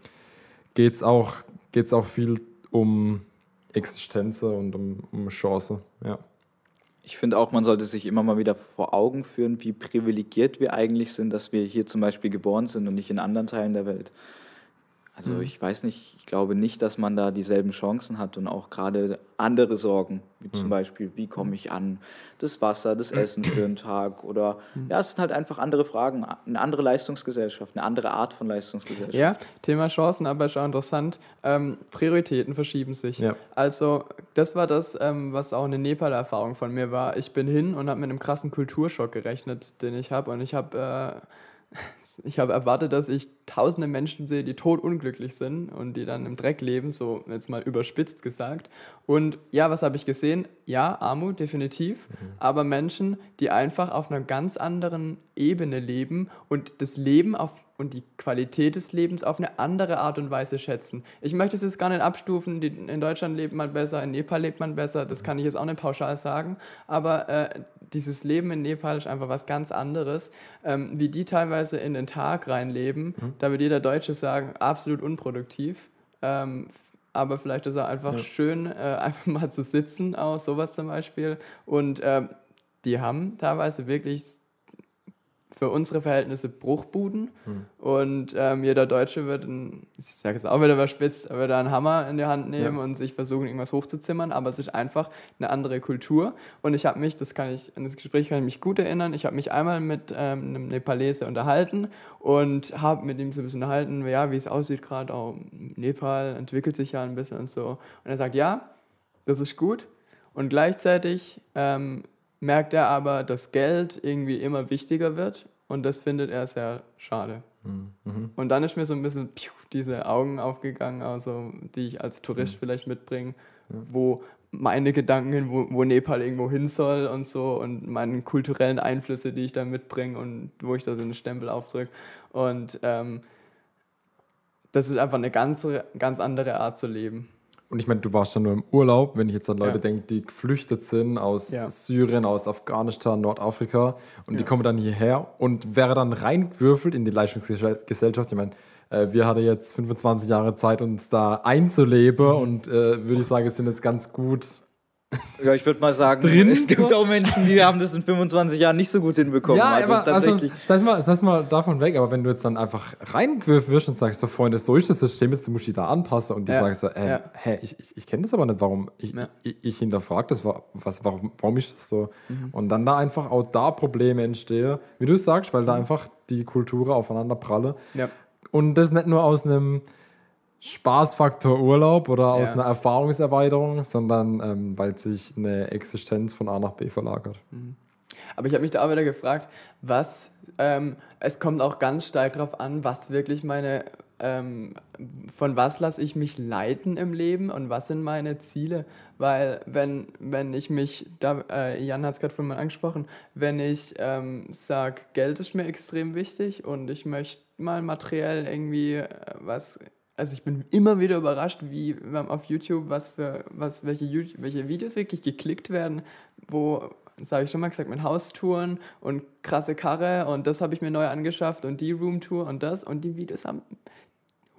geht es auch, geht's auch viel um Existenzen und um, um Chancen. Ja.
Ich finde auch, man sollte sich immer mal wieder vor Augen führen, wie privilegiert wir eigentlich sind, dass wir hier zum Beispiel geboren sind und nicht in anderen Teilen der Welt. Also
Mhm.
ich weiß nicht, ich glaube nicht, dass man da dieselben Chancen hat und auch gerade andere Sorgen, wie
Mhm.
zum Beispiel, wie komme ich an das Wasser, das Essen für einen Tag oder
Mhm.
ja, es sind halt einfach andere Fragen, eine andere Leistungsgesellschaft, eine andere Art von Leistungsgesellschaft.
Ja, Thema Chancen, aber schon interessant. Ähm, Prioritäten verschieben sich.
Ja.
Also, das war das, ähm, was auch eine Nepal-Erfahrung von mir war. Ich bin hin und habe mit einem krassen Kulturschock gerechnet, den ich habe. Und ich habe äh, ich habe erwartet, dass ich tausende Menschen sehe, die totunglücklich sind und die dann im Dreck leben, so jetzt mal überspitzt gesagt. Und ja, was habe ich gesehen? Ja, Armut, definitiv. Aber Menschen, die einfach auf einer ganz anderen Ebene leben und das Leben auf und die Qualität des Lebens auf eine andere Art und Weise schätzen. Ich möchte es jetzt gar nicht abstufen, in Deutschland lebt man besser, in Nepal lebt man besser, das kann ich jetzt auch nicht pauschal sagen, aber äh, dieses Leben in Nepal ist einfach was ganz anderes, ähm, wie die teilweise in den Tag reinleben, da wird jeder Deutsche sagen, absolut unproduktiv. Ähm, aber vielleicht ist er einfach schön, äh, einfach mal zu sitzen, auch sowas zum Beispiel. Und ähm, die haben teilweise wirklich für unsere Verhältnisse Bruchbuden. Und ähm, jeder Deutsche wird, ein, ich sage jetzt auch wieder überspitzt, wird einen Hammer in die Hand nehmen
Ja.
und sich versuchen, irgendwas hochzuzimmern. Aber es ist einfach eine andere Kultur. Und ich habe mich, das kann ich, an das Gespräch kann ich mich gut erinnern, ich habe mich einmal mit ähm, einem Nepalese unterhalten und habe mit ihm so ein bisschen unterhalten, ja, wie es aussieht gerade, auch Nepal entwickelt sich ja ein bisschen und so. Und er sagt, ja, das ist gut. Und gleichzeitig ähm, merkt er aber, dass Geld irgendwie immer wichtiger wird und das findet er sehr schade. Und dann ist mir so ein bisschen piu, diese Augen aufgegangen, also, die ich als Tourist vielleicht mitbringe, wo meine Gedanken hin, wo, wo Nepal irgendwo hin soll und so und meine kulturellen Einflüsse, die ich da mitbringe und wo ich da so einen Stempel aufdrücke. Und ähm, das ist einfach eine ganz, ganz andere Art zu leben.
Und ich meine, du warst ja nur im Urlaub, wenn ich jetzt an Leute
Ja.
denke, die geflüchtet sind aus
Ja.
Syrien, aus Afghanistan, Nordafrika und die
Ja.
kommen dann hierher und wäre dann reingewürfelt in die Leistungsgesellschaft. Ich meine, äh, wir hatten jetzt 25 Jahre Zeit, uns da einzuleben
Mhm.
und äh, würde ich sagen, es sind jetzt ganz gut.
Ja, ich würde mal sagen,
Drin
es gibt
so?
auch Menschen, die haben das in 25 Jahren nicht so gut hinbekommen. also tatsächlich.
also, sei mal, sei mal davon weg, aber wenn du jetzt dann einfach reingewürfelt wirst und sagst so, Freunde, so ist das System, jetzt du musst dich da anpassen und die
Ja.
sagen so, äh,
Ja.
hä, ich, ich, ich kenne das aber nicht, warum, ich,
Ja.
ich, ich hinterfrage das, wa- was, warum, warum ist das so?
Mhm.
Und dann da einfach auch da Probleme entstehen, wie du sagst, weil
Mhm.
da einfach die Kulturen aufeinander prallen.
Ja.
Und das nicht nur aus einem Spaßfaktor Urlaub oder aus
Ja.
einer Erfahrungserweiterung, sondern ähm, weil sich eine Existenz von A nach B verlagert.
Aber ich habe mich da auch wieder gefragt, was, ähm, es kommt auch ganz stark darauf an, was wirklich meine, ähm, von was lasse ich mich leiten im Leben und was sind meine Ziele. Weil wenn, wenn ich mich, da, äh, Jan hat es gerade vorhin mal angesprochen, wenn ich ähm, sage, Geld ist mir extrem wichtig und ich möchte mal materiell irgendwie äh, was. Also ich bin immer wieder überrascht, wie auf YouTube, was für, was, welche, YouTube, welche Videos wirklich geklickt werden, wo, das habe ich schon mal gesagt, mit Haustouren und krasse Karre und das habe ich mir neu angeschafft und die Roomtour und das und die Videos haben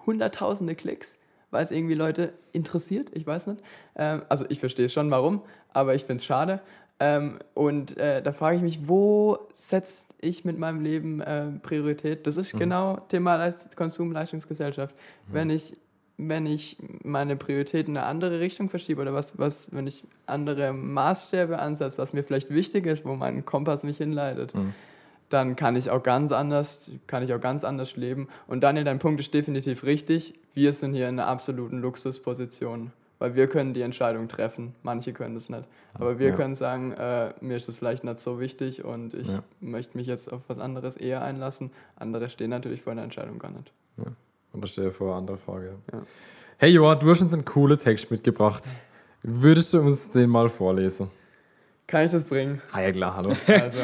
hunderttausende Klicks, weil es irgendwie Leute interessiert, ich weiß nicht. Ähm, also ich verstehe schon warum, aber ich finde es schade. Ähm, und äh, da frage ich mich, wo setze ich mit meinem Leben äh, Priorität? Das ist mhm. genau Thema Leist Konsumleistungsgesellschaft. Mhm. Wenn ich wenn ich meine Prioritäten in eine andere Richtung verschiebe oder was, was, wenn ich andere Maßstäbe ansetze, was mir vielleicht wichtig ist, wo mein Kompass mich hinleitet, mhm. dann kann ich auch ganz anders, kann ich auch ganz anders leben. Und Daniel, dein Punkt ist definitiv richtig. Wir sind hier in einer absoluten Luxusposition. Weil wir können die Entscheidung treffen, manche können das nicht. Aber wir ja. können sagen, äh, mir ist das vielleicht nicht so wichtig und ich ja. möchte mich jetzt auf was anderes eher einlassen. Andere stehen natürlich vor einer Entscheidung gar nicht.
Ja. Und da stehe ich vor einer anderen Frage. Ja. Hey Joa, du hast uns einen coolen Text mitgebracht. Würdest du uns den mal vorlesen?
Kann ich das bringen?
Ah ja klar, hallo.
Also,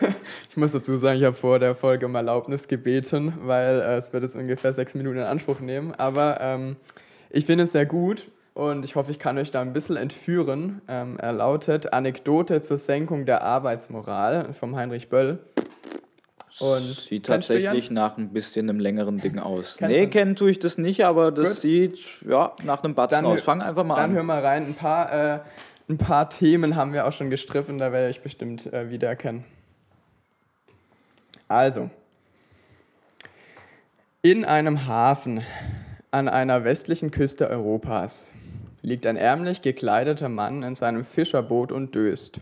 ich muss dazu sagen, ich habe vor der Folge um Erlaubnis gebeten, weil äh, es wird es ungefähr sechs Minuten in Anspruch nehmen. Aber ähm, ich finde es sehr gut und ich hoffe, ich kann euch da ein bisschen entführen. Ähm, er lautet Anekdote zur Senkung der Arbeitsmoral vom Heinrich Böll.
Und sieht tatsächlich nach ein bisschen einem längeren Ding aus. Kennst nee, kennen tue ich das nicht, aber das Gut. sieht ja, nach einem Batzen dann aus. Fang einfach mal
dann
an.
Dann hör mal rein. Ein paar, äh, ein paar Themen haben wir auch schon gestriffen, da werde ich bestimmt äh, wiedererkennen. Also, in einem Hafen an einer westlichen Küste Europas liegt ein ärmlich gekleideter Mann in seinem Fischerboot und döst.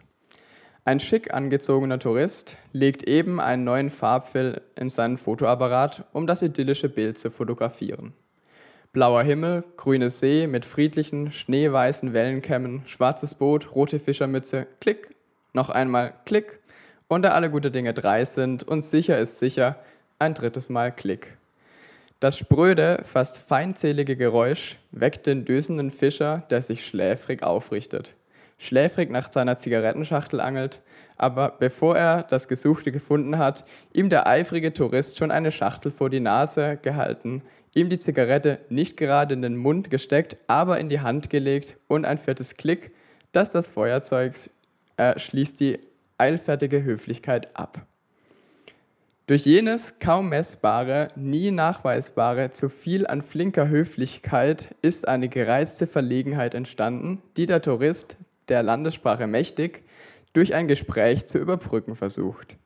Ein schick angezogener Tourist legt eben einen neuen Farbfill in seinen Fotoapparat, um das idyllische Bild zu fotografieren. Blauer Himmel, grüne See mit friedlichen, schneeweißen Wellenkämmen, schwarzes Boot, rote Fischermütze, klick, noch einmal klick, und da alle gute Dinge drei sind und sicher ist sicher, ein drittes Mal klick. Das spröde, fast feindselige Geräusch weckt den dösenden Fischer, der sich schläfrig aufrichtet. Schläfrig nach seiner Zigarettenschachtel angelt, aber bevor er das Gesuchte gefunden hat, ihm der eifrige Tourist schon eine Schachtel vor die Nase gehalten, ihm die Zigarette nicht gerade in den Mund gesteckt, aber in die Hand gelegt und ein viertes Klick, dass das Feuerzeug äh, schließt die eilfertige Höflichkeit ab. Durch jenes kaum messbare, nie nachweisbare zu viel an flinker Höflichkeit ist eine gereizte Verlegenheit entstanden, die der Tourist, der Landessprache mächtig, durch ein Gespräch zu überbrücken versucht.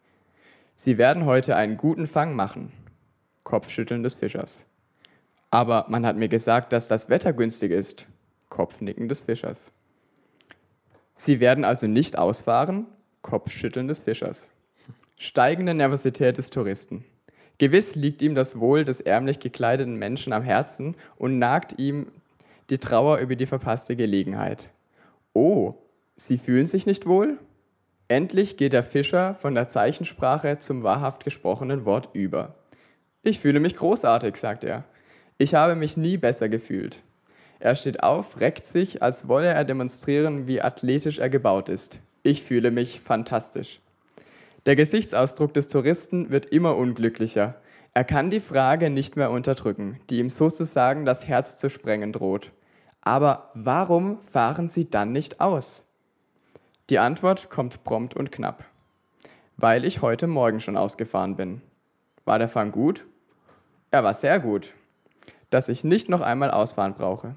Sie werden heute einen guten Fang machen. Kopfschütteln des Fischers. Aber man hat mir gesagt, dass das Wetter günstig ist. Kopfnicken des Fischers. Sie werden also nicht ausfahren? Kopfschütteln des Fischers. Steigende Nervosität des Touristen. Gewiss liegt ihm das Wohl des ärmlich gekleideten Menschen am Herzen und nagt ihm die Trauer über die verpasste Gelegenheit. Oh, Sie fühlen sich nicht wohl? Endlich geht der Fischer von der Zeichensprache zum wahrhaft gesprochenen Wort über. Ich fühle mich großartig, sagt er. Ich habe mich nie besser gefühlt. Er steht auf, reckt sich, als wolle er demonstrieren, wie athletisch er gebaut ist. Ich fühle mich fantastisch. Der Gesichtsausdruck des Touristen wird immer unglücklicher. Er kann die Frage nicht mehr unterdrücken, die ihm sozusagen das Herz zu sprengen droht. Aber warum fahren Sie dann nicht aus? Die Antwort kommt prompt und knapp. Weil ich heute Morgen schon ausgefahren bin. War der Fang gut? Er war sehr gut. Dass ich nicht noch einmal ausfahren brauche.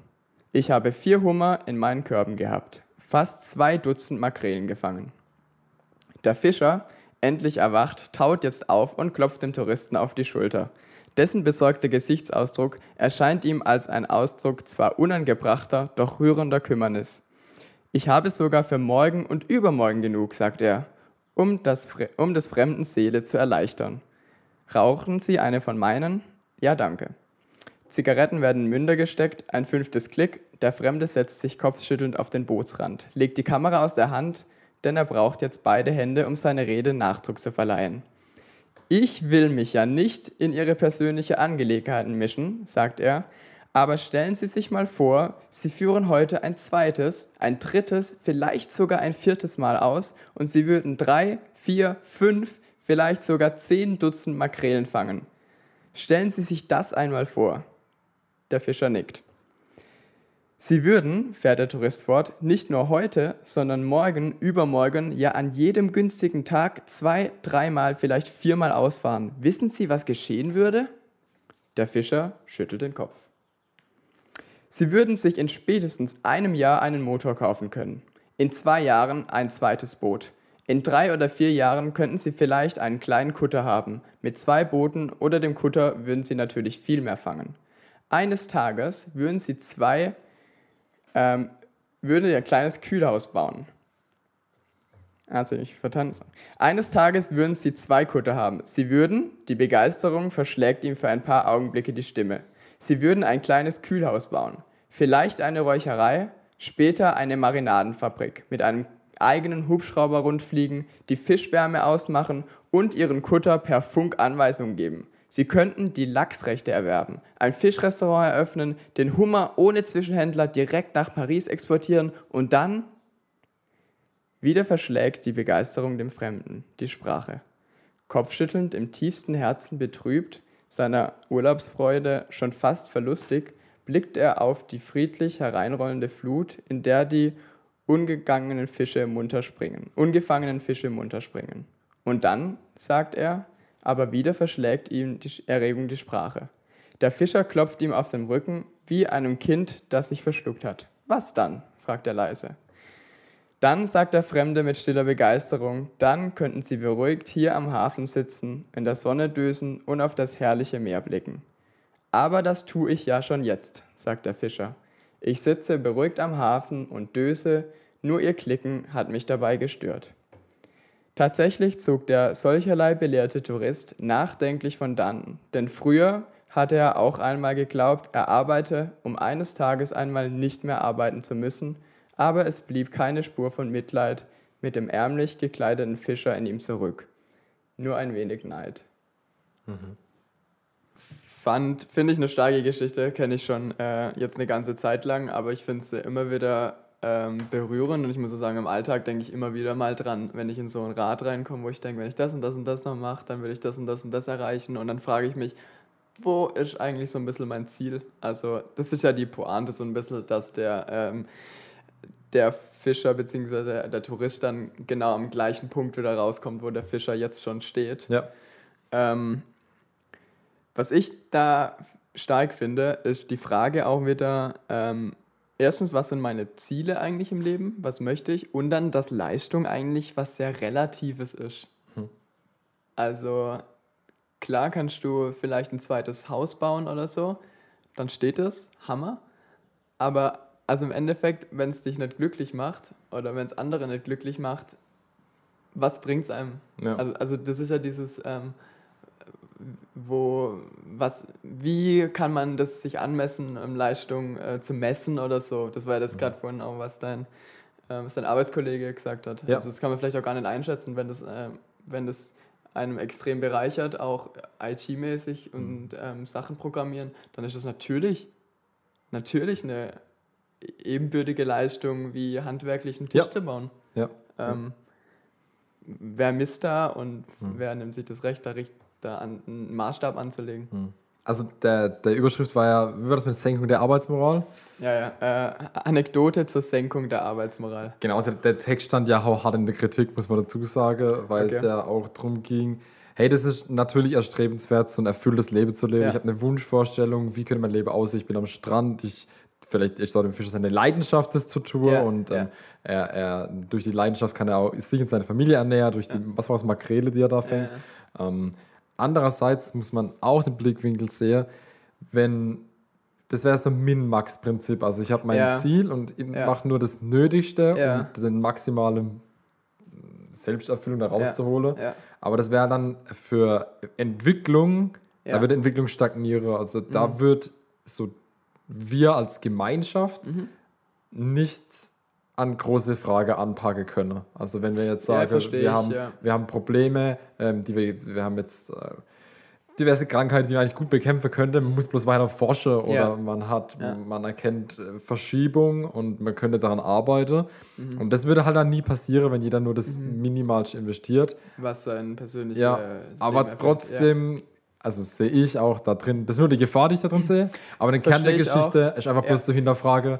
Ich habe vier Hummer in meinen Körben gehabt, fast zwei Dutzend Makrelen gefangen. Der Fischer, endlich erwacht, taut jetzt auf und klopft dem Touristen auf die Schulter. Dessen besorgter Gesichtsausdruck erscheint ihm als ein Ausdruck zwar unangebrachter, doch rührender Kümmernis. Ich habe sogar für morgen und übermorgen genug, sagt er, um, das, um des Fremden Seele zu erleichtern. Rauchen Sie eine von meinen? Ja, danke. Zigaretten werden Münder gesteckt, ein fünftes Klick, der Fremde setzt sich kopfschüttelnd auf den Bootsrand, legt die Kamera aus der Hand, denn er braucht jetzt beide Hände, um seine Rede Nachdruck zu verleihen. Ich will mich ja nicht in Ihre persönliche Angelegenheiten mischen, sagt er, aber stellen Sie sich mal vor, Sie führen heute ein zweites, ein drittes, vielleicht sogar ein viertes Mal aus und Sie würden drei, vier, fünf, vielleicht sogar zehn Dutzend Makrelen fangen. Stellen Sie sich das einmal vor. Der Fischer nickt. Sie würden, fährt der Tourist fort, nicht nur heute, sondern morgen, übermorgen, ja an jedem günstigen Tag zwei, dreimal, vielleicht viermal ausfahren. Wissen Sie, was geschehen würde? Der Fischer schüttelt den Kopf. Sie würden sich in spätestens einem Jahr einen Motor kaufen können. In zwei Jahren ein zweites Boot. In drei oder vier Jahren könnten Sie vielleicht einen kleinen Kutter haben. Mit zwei Booten oder dem Kutter würden Sie natürlich viel mehr fangen. Eines Tages würden Sie zwei ähm, würde ein kleines Kühlhaus bauen. Also ich vertanzen. Eines Tages würden sie zwei Kutter haben. Sie würden, die Begeisterung verschlägt ihm für ein paar Augenblicke die Stimme. Sie würden ein kleines Kühlhaus bauen. Vielleicht eine Räucherei, später eine Marinadenfabrik mit einem eigenen Hubschrauber rundfliegen, die Fischwärme ausmachen und ihren Kutter per Funk Anweisungen geben. Sie könnten die Lachsrechte erwerben, ein Fischrestaurant eröffnen, den Hummer ohne Zwischenhändler direkt nach Paris exportieren und dann wieder verschlägt die Begeisterung dem Fremden, die Sprache. Kopfschüttelnd, im tiefsten Herzen betrübt, seiner Urlaubsfreude schon fast verlustig, blickt er auf die friedlich hereinrollende Flut, in der die ungegangenen Fische munter springen, ungefangenen Fische munter springen. Und dann, sagt er, aber wieder verschlägt ihm die Erregung die Sprache. Der Fischer klopft ihm auf den Rücken wie einem Kind, das sich verschluckt hat. Was dann? fragt er leise. Dann sagt der Fremde mit stiller Begeisterung, dann könnten sie beruhigt hier am Hafen sitzen, in der Sonne dösen und auf das herrliche Meer blicken. Aber das tue ich ja schon jetzt, sagt der Fischer. Ich sitze beruhigt am Hafen und döse, nur ihr Klicken hat mich dabei gestört. Tatsächlich zog der solcherlei belehrte Tourist nachdenklich von dannen, denn früher hatte er auch einmal geglaubt, er arbeite, um eines Tages einmal nicht mehr arbeiten zu müssen, aber es blieb keine Spur von Mitleid mit dem ärmlich gekleideten Fischer in ihm zurück. Nur ein wenig Neid. Mhm. Fand, finde ich eine starke Geschichte, kenne ich schon äh, jetzt eine ganze Zeit lang, aber ich finde sie immer wieder ähm, berühren. Und ich muss so sagen, im Alltag denke ich immer wieder mal dran, wenn ich in so ein Rad reinkomme, wo ich denke, wenn ich das und das und das noch mache, dann will ich das und das und das erreichen. Und dann frage ich mich, wo ist eigentlich so ein bisschen mein Ziel? Also, das ist ja die Pointe so ein bisschen, dass der, ähm, der Fischer bzw. Der, der Tourist dann genau am gleichen Punkt wieder rauskommt, wo der Fischer jetzt schon steht.
Ja.
Ähm, was ich da stark finde, ist die Frage auch wieder, ähm, erstens, was sind meine Ziele eigentlich im Leben? Was möchte ich? Und dann, dass Leistung eigentlich was sehr Relatives ist. Hm. Also, klar kannst du vielleicht ein zweites Haus bauen oder so, dann steht es, Hammer. Aber also im Endeffekt, wenn es dich nicht glücklich macht oder wenn es andere nicht glücklich macht, was bringt es einem? Ja. Also, also das ist ja dieses, ähm, wo, was, wie kann man das sich anmessen, um Leistung äh, zu messen oder so? Das war ja das gerade vorhin auch, was dein, äh, was dein Arbeitskollege gesagt hat. Ja. Also das kann man vielleicht auch gar nicht einschätzen, wenn das, äh, wenn das einem extrem bereichert, auch IT-mäßig und mhm. ähm, Sachen programmieren, dann ist das natürlich, natürlich eine ebenbürtige Leistung wie handwerklich einen Tisch ja. zu bauen.
Ja.
Ähm, wer misst da und mhm. wer nimmt sich das Recht, da da an, einen Maßstab anzulegen.
Also der, der Überschrift war ja, wie war das mit Senkung der Arbeitsmoral?
Ja, ja. Äh, Anekdote zur Senkung der Arbeitsmoral.
Genau, also der Text stand ja auch hart in der Kritik, muss man dazu sagen, weil okay. es ja auch darum ging, hey, das ist natürlich erstrebenswert, so ein erfülltes Leben zu leben. Ja. Ich habe eine Wunschvorstellung, wie könnte mein Leben aussehen? Ich bin am Strand, ich vielleicht ist auch dem Fischer seine Leidenschaft, das zu tun. Ja, und ähm, ja. er, er, durch die Leidenschaft kann er auch sich und seine Familie ernähren, durch die, was war das, Makrele, die er da fängt. Ähm, Andererseits muss man auch den Blickwinkel sehen, wenn das wäre so ein Min-Max-Prinzip. Also ich habe mein ja. Ziel und ja. mache nur das Nötigste, ja. um den maximalen Selbsterfüllung da rauszuholen. Aber das wäre dann für Entwicklung, da wird Entwicklung stagnieren. Also da mhm. wird so wir als Gemeinschaft mhm. nichts an große Frage anpacken können. Also wenn wir jetzt sagen, ja, wir, haben, ja. wir haben Probleme, ähm, die wir, wir haben jetzt äh, diverse Krankheiten, die man eigentlich gut bekämpfen könnte, man muss bloß weiter forschen oder ja. man hat, man erkennt äh, Verschiebung und man könnte daran arbeiten. Mhm. Und das würde halt dann nie passieren, wenn jeder nur das mhm. Minimalste investiert.
Was sein persönliches
Ja, aber trotzdem also sehe ich auch da drin, das ist nur die Gefahr, die ich da drin sehe, aber den Kern der Geschichte ist einfach bloß
Ja.
zu hinterfrage, äh,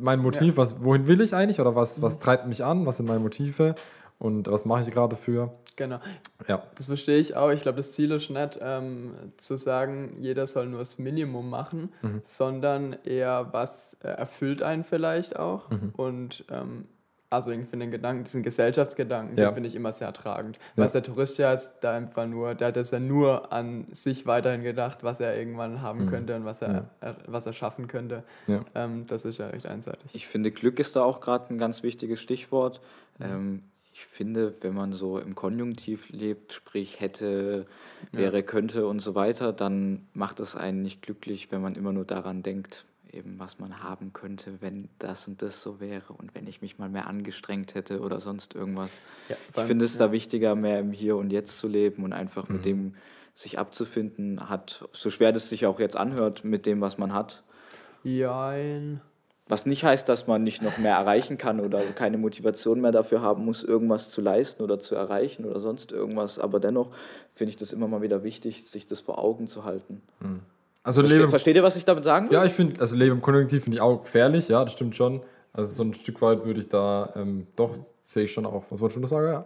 mein Motiv, was, wohin will ich eigentlich oder was, was treibt mich an, was sind meine Motive und was mache ich gerade für,
Genau.
ja.
Das verstehe ich auch. Ich glaube, das Ziel ist nicht ähm, zu sagen, jeder soll nur das Minimum machen,
Mhm.
sondern eher, was äh, erfüllt einen vielleicht auch.
Mhm.
Und ähm, also ich finde den Gedanken, diesen Gesellschaftsgedanken,
Ja.
den finde ich immer sehr tragend.
Ja.
Was der Tourist ja jetzt da einfach nur, der hat jetzt ja nur an sich weiterhin gedacht, was er irgendwann haben könnte und was er,
Mhm. Ja.
er, was er schaffen könnte.
Ja.
Ähm, das ist ja recht einseitig.
Ich finde, Glück ist da auch gerade ein ganz wichtiges Stichwort.
Mhm.
Ähm, ich finde, wenn man so im Konjunktiv lebt, sprich hätte, wäre, könnte und so weiter, dann macht es einen nicht glücklich, wenn man immer nur daran denkt, eben was man haben könnte, wenn das und das so wäre und wenn ich mich mal mehr angestrengt hätte oder sonst irgendwas.
Ja,
Ich finde es
ja.
da wichtiger, mehr im Hier und Jetzt zu leben und einfach mit dem sich abzufinden, hat, so schwer das sich auch jetzt anhört, mit dem, was man hat.
Jein.
Was nicht heißt, dass man nicht noch mehr erreichen kann oder keine Motivation mehr dafür haben muss, irgendwas zu leisten oder zu erreichen oder sonst irgendwas. Aber dennoch finde ich das immer mal wieder wichtig, sich das vor Augen zu halten.
Also
Versteht,
Leben,
versteht ihr, was ich damit sagen will?
ja, ich finde, also Leben im Konjunktiv finde ich auch gefährlich, ja, das stimmt schon. Also so ein Stück weit würde ich da, ähm, doch, sehe ich schon auch. Was wolltest du noch sagen? Ja.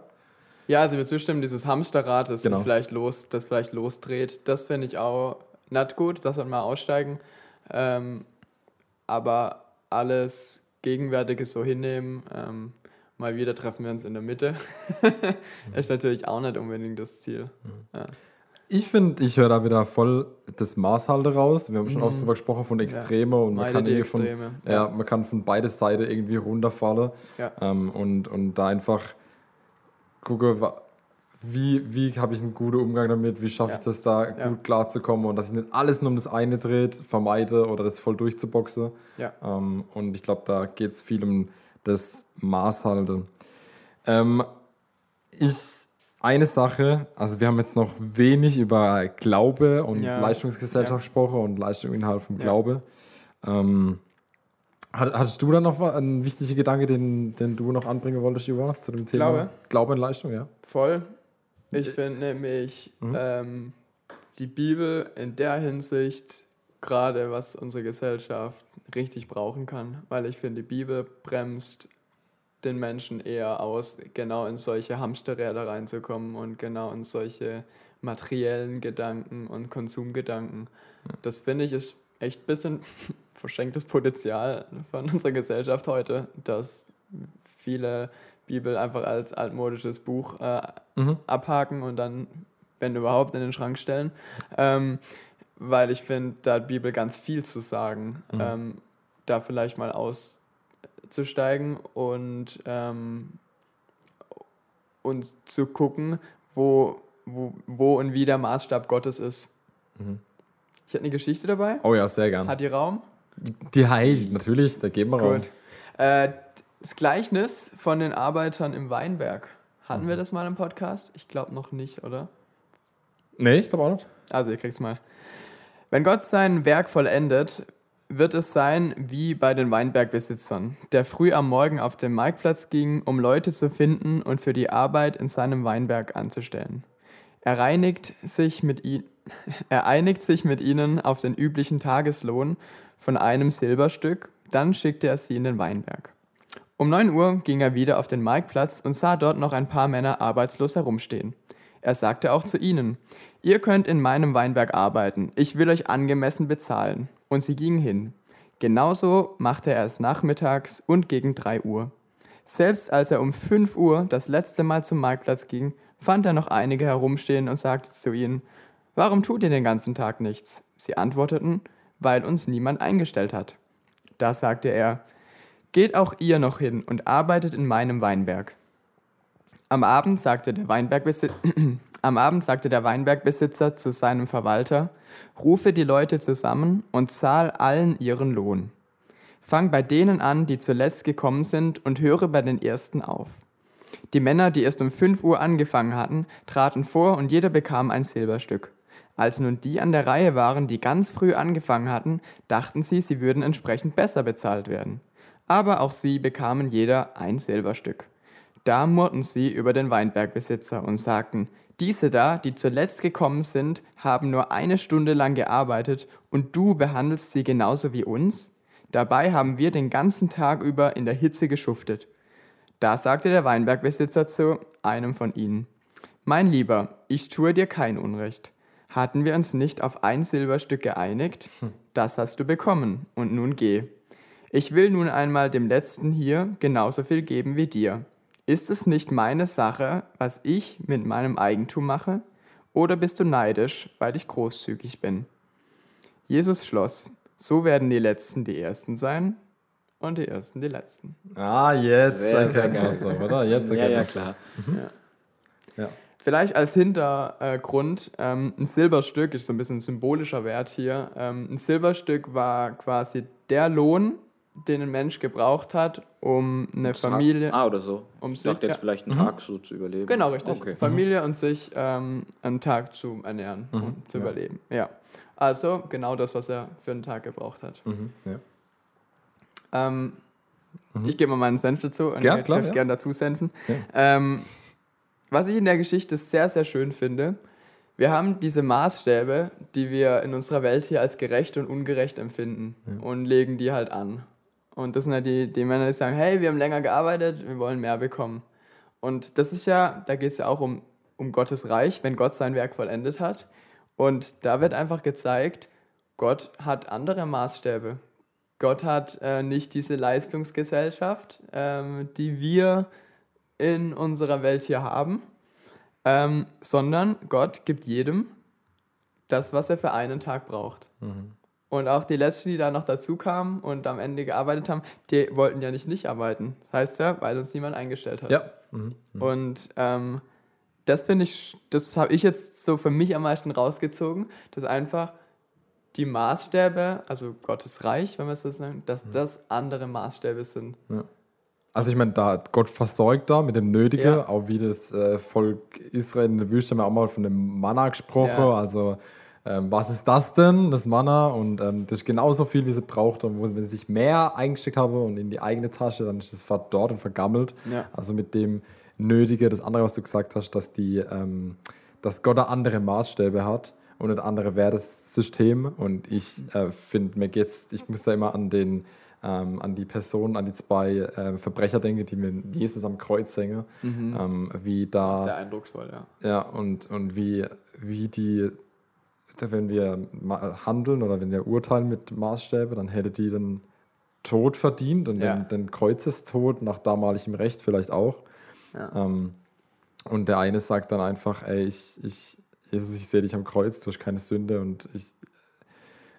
Ja, also ich würde zustimmen, dieses Hamsterrad, das
Genau.
vielleicht los, das vielleicht losdreht, das finde ich auch nicht gut, das sollte mal aussteigen. Ähm, aber alles Gegenwärtige so hinnehmen, ähm, mal wieder treffen wir uns in der Mitte, ist natürlich auch nicht unbedingt das Ziel. Ja.
Ich finde, ich höre da wieder voll das Maß halt raus. Wir haben schon oft drüber gesprochen von Extreme und man
Meide
kann, von,
Extreme,
ja.
ja.
man kann von beide Seiten irgendwie runterfallen
Ja.
ähm, und, und da einfach gucke, wie, wie habe ich einen guten Umgang damit, wie schaffe ich
Ja.
das da
Ja.
gut klarzukommen und dass ich nicht alles nur um das eine dreht, vermeide oder das voll durchzuboxen.
Ja.
Ähm, und ich glaube, da geht es viel um das Maßhalten. Ähm, ich, eine Sache, also wir haben jetzt noch wenig über Glaube und
Ja.
Leistungsgesellschaft
Ja.
gesprochen und Leistung innerhalb vom
Ja.
Glaube. Ähm, hat- hattest du da noch einen wichtigen Gedanke, den, den du noch anbringen wolltest, Juva, zu dem Thema?
Glaube?
Glaube und Leistung, ja.
Voll. Ich finde nämlich ähm, die Bibel in der Hinsicht gerade, was unsere Gesellschaft richtig brauchen kann, weil ich finde, die Bibel bremst den Menschen eher aus, genau in solche Hamsterräder reinzukommen und genau in solche materiellen Gedanken und Konsumgedanken. Das finde ich ist echt ein bisschen verschenktes Potenzial von unserer Gesellschaft heute, dass viele Bibel einfach als altmodisches Buch äh, abhaken und dann, wenn überhaupt, in den Schrank stellen. Ähm, weil ich finde, da hat Bibel ganz viel zu sagen. Ähm, da vielleicht mal auszusteigen und, ähm, und zu gucken, wo, wo, wo und wie der Maßstab Gottes ist. Ich hätte eine Geschichte dabei.
Oh ja, sehr gern.
Hat die Raum?
Die Heil, natürlich, da geben wir Raum.
Gut. Äh, das Gleichnis von den Arbeitern im Weinberg. Hatten wir das mal im Podcast? Ich glaube noch nicht, oder?
Nee, ich glaube auch nicht.
Also, ihr kriegt's mal. Wenn Gott sein Werk vollendet, wird es sein wie bei den Weinbergbesitzern, der früh am Morgen auf den Marktplatz ging, um Leute zu finden und für die Arbeit in seinem Weinberg anzustellen. Er reinigt sich mit. Er einigt sich mit ihnen auf den üblichen Tageslohn von einem Silberstück, dann schickte er sie in den Weinberg. Um 9 Uhr ging er wieder auf den Marktplatz und sah dort noch ein paar Männer arbeitslos herumstehen. Er sagte auch zu ihnen, ihr könnt in meinem Weinberg arbeiten, ich will euch angemessen bezahlen. Und sie gingen hin. Genauso machte er es nachmittags und gegen 3 Uhr. Selbst als er um 5 Uhr das letzte Mal zum Marktplatz ging, fand er noch einige herumstehen und sagte zu ihnen, Warum tut ihr den ganzen Tag nichts? Sie antworteten, weil uns niemand eingestellt hat. Da sagte er, Geht auch ihr noch hin und arbeitet in meinem Weinberg. Am Abend sagte der Weinbergbesitzer, Am Abend sagte der Weinbergbesitzer zu seinem Verwalter, rufe die Leute zusammen und zahl allen ihren Lohn. Fang bei denen an, die zuletzt gekommen sind, und höre bei den ersten auf. Die Männer, die erst um 5 Uhr angefangen hatten, traten vor und jeder bekam ein Silberstück. Als nun die an der Reihe waren, die ganz früh angefangen hatten, dachten sie, sie würden entsprechend besser bezahlt werden. Aber auch sie bekamen jeder ein Silberstück. Da murrten sie über den Weinbergbesitzer und sagten, Diese da, die zuletzt gekommen sind, haben nur eine Stunde lang gearbeitet und du behandelst sie genauso wie uns? Dabei haben wir den ganzen Tag über in der Hitze geschuftet. Da sagte der Weinbergbesitzer zu einem von ihnen, Mein Lieber, ich tue dir kein Unrecht. Hatten wir uns nicht auf ein Silberstück geeinigt? Das hast du bekommen, und nun geh. Ich will nun einmal dem Letzten hier genauso viel geben wie dir. Ist es nicht meine Sache, was ich mit meinem Eigentum mache? Oder bist du neidisch, weil ich großzügig bin? Jesus schloss, so werden die Letzten die Ersten sein und die Ersten die Letzten.
Ah, jetzt
Sehr,
erkennt man es, oder? Jetzt
Ja,
erkennt
ja,
man's.
klar.
Ja.
Vielleicht als Hintergrund, ähm, ein Silberstück ist so ein bisschen ein symbolischer Wert hier. Ähm, ein Silberstück war quasi der Lohn, den ein Mensch gebraucht hat, um eine Familie.
Ah, oder so.
Um
ich
sich-
dachte jetzt
ja.
vielleicht einen Tag so zu überleben.
Genau, richtig.
Okay.
Familie und sich ähm, einen Tag zu ernähren und zu
ja.
überleben. Ja. Also genau das, was er für einen Tag gebraucht hat.
Mhm, ja.
Ähm, Ich gebe mal meinen Senf dazu und
Gern,
ihr
klar,
dürft
ja.
gerne dazu senfen.
Ja.
Ähm, was ich in der Geschichte sehr, sehr schön finde, wir haben diese Maßstäbe, die wir in unserer Welt hier als gerecht und ungerecht empfinden und legen die halt an. Und das sind ja die, die Männer, die sagen, hey, wir haben länger gearbeitet, wir wollen mehr bekommen. Und das ist ja, da geht es ja auch um, um Gottes Reich, wenn Gott sein Werk vollendet hat. Und da wird einfach gezeigt, Gott hat andere Maßstäbe. Gott hat äh, nicht diese Leistungsgesellschaft, ähm, die wir in unserer Welt hier haben, ähm, sondern Gott gibt jedem das, was er für einen Tag braucht. Und auch die Letzten, die da noch dazu kamen und am Ende gearbeitet haben, die wollten ja nicht nicht arbeiten. Das heißt ja, weil uns niemand eingestellt hat.
Ja. Mhm.
Und ähm, das finde ich, das habe ich jetzt so für mich am meisten rausgezogen, dass einfach die Maßstäbe, also Gottes Reich, wenn wir es so sagen, dass das andere Maßstäbe sind.
Also ich meine, da hat Gott versorgt da mit dem Nötigen,
Ja.
auch wie das äh, Volk Israel in der Wüste haben wir auch mal von dem Manna gesprochen.
Ja.
Also ähm, was ist das denn, das Manna? Und ähm, das ist genauso viel, wie sie braucht. Und wo, wenn sie sich mehr eingesteckt haben und in die eigene Tasche, dann ist das verdorrt und vergammelt.
Ja.
Also mit dem Nötige, das andere, was du gesagt hast, dass, die, ähm, dass Gott da andere Maßstäbe hat und ein anderes Wertesystem. Und ich äh, finde, mir geht's, ich muss da immer an den ähm, an die Person, an die zwei äh, Verbrecher denken, die mit Jesus am Kreuz hängen, ähm, wie da
Sehr eindrucksvoll, ja.
ja, und, und wie, wie die, wenn wir handeln oder wenn wir urteilen mit Maßstäbe, dann hätte die den Tod verdient und
Ja.
den, den Kreuzestod nach damaligem Recht vielleicht auch.
Ja.
Ähm, und der eine sagt dann einfach, ey, ich, ich, Jesus, ich sehe dich am Kreuz, du hast keine Sünde und ich,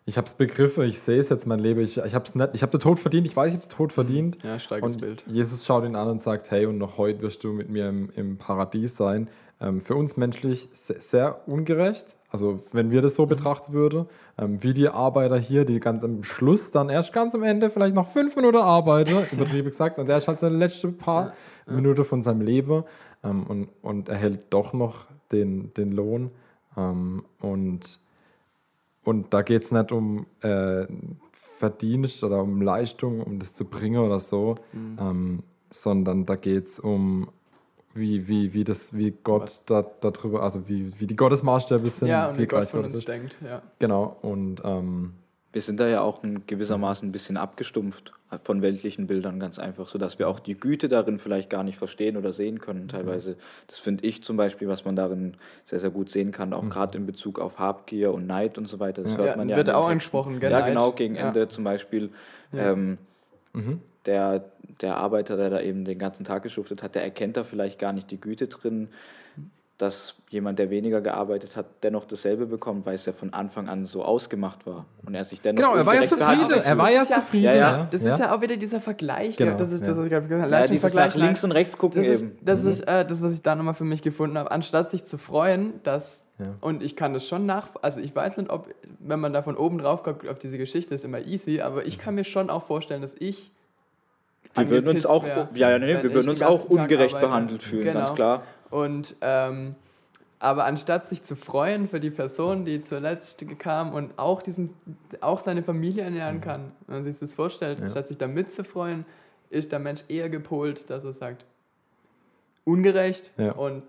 ich habe es begriffen, ich sehe es jetzt mein Leben, ich, ich habe es nicht, ich habe den Tod verdient, ich weiß, ich habe den Tod verdient.
Ja, starkes
Und
Bild.
Jesus schaut ihn an und sagt, hey, und noch heute wirst du mit mir im, im Paradies sein. Ähm, für uns menschlich sehr, sehr ungerecht. Also wenn wir das so betrachten würden, ähm, wie die Arbeiter hier, die ganz am Schluss dann erst ganz am Ende vielleicht noch fünf Minuten arbeiten, übertrieben gesagt, und der ist halt seine letzte paar Minuten von seinem Leben ähm, und, und erhält doch noch den, den Lohn. Ähm, und und da geht es nicht um äh, Verdienst oder um Leistung, um das zu bringen oder so,
Mhm.
ähm, sondern da geht es um, wie, wie, wie, das, wie Gott da, darüber, also wie, wie die Gottesmaßstäbe sind,
Ja, und wie Gott von uns
ist.
denkt, ja.
Genau, und ähm,
Wir sind da ja auch in gewissermaßen ein bisschen abgestumpft von weltlichen Bildern, ganz einfach, sodass wir auch die Güte darin vielleicht gar nicht verstehen oder sehen können teilweise. Das finde ich zum Beispiel, was man darin sehr, sehr gut sehen kann, auch gerade in Bezug auf Habgier und Neid und so weiter. Das hört
Ja,
man ja
wird
in den
auch
Texten.
angesprochen, gell,
Ja, genau, gegen
Ja.
Ende zum Beispiel. Ähm, der, der Arbeiter, der da eben den ganzen Tag geschuftet hat, der erkennt da vielleicht gar nicht die Güte drin, dass jemand, der weniger gearbeitet hat, dennoch dasselbe bekommt, weil es ja von Anfang an so ausgemacht war. Und er sich dennoch
genau, er war ja zufrieden, er war ja
Das ist ja-
zufrieden.
Ja, ja.
Das ist ja auch wieder dieser Vergleich,
Genau,
das ist das, gesagt habe.
Ja, dieses
Leistungsvergleich,
nach links
nein.
und rechts gucken
Das ist,
eben.
das, ist äh, das, was ich da nochmal für mich gefunden habe. Anstatt sich zu freuen, dass,
Ja.
und ich kann das schon nach, also ich weiß nicht, ob, wenn man da von oben drauf guckt, auf diese Geschichte, ist immer easy, aber ich kann mir schon auch vorstellen, dass ich.
Wir würden uns auch,
wär,
ja, ja, nee, wir würden
den
uns auch ungerecht
arbeite.
behandelt fühlen, ganz
Genau.
klar.
Und ähm, aber anstatt sich zu freuen für die Person, die zuletzt kam und auch diesen, auch seine Familie ernähren kann, wenn man sich das vorstellt, anstatt sich da mitzufreuen, ist der Mensch eher gepolt, dass er sagt, ungerecht
Ja.
und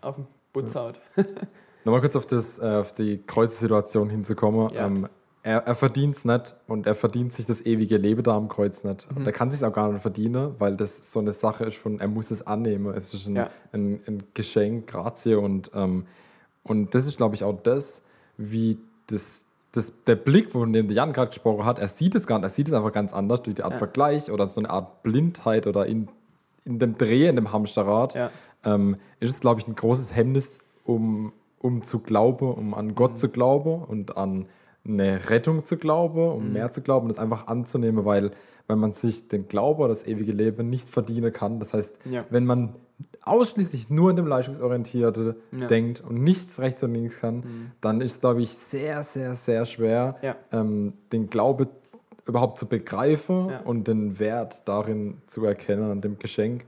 auf den Butzhaut.
Nochmal kurz auf, das, äh, auf die Kreuzsituation hinzukommen.
Ja.
Ähm, er er verdient es nicht und er verdient sich das ewige Leben da am Kreuz nicht.
Mhm.
Und er kann sich auch gar nicht verdienen, weil das so eine Sache ist von, er muss es annehmen. Es ist ein,
Ja.
ein, ein Geschenk, Grazie und, ähm, und das ist, glaube ich, auch das, wie das, das, der Blick, von dem der Jan gerade gesprochen hat, er sieht es gar nicht, er sieht es einfach ganz anders durch die Art
Ja.
Vergleich oder so eine Art Blindheit oder in, in dem Dreh, in dem Hamsterrad
Ja.
ähm, ist es, glaube ich, ein großes Hemmnis, um, um zu glauben, um an Gott zu glauben und an eine Rettung zu glauben, um mehr zu glauben es einfach anzunehmen, weil wenn man sich den Glaube, das ewige Leben nicht verdienen kann, das heißt,
Ja.
wenn man ausschließlich nur in dem Leistungsorientierte
Ja. Mhm.
denkt und nichts rechts und links kann, dann ist glaube ich, sehr, sehr, sehr schwer,
Ja.
ähm, den Glaube überhaupt zu begreifen und den Wert darin zu erkennen, an dem Geschenk.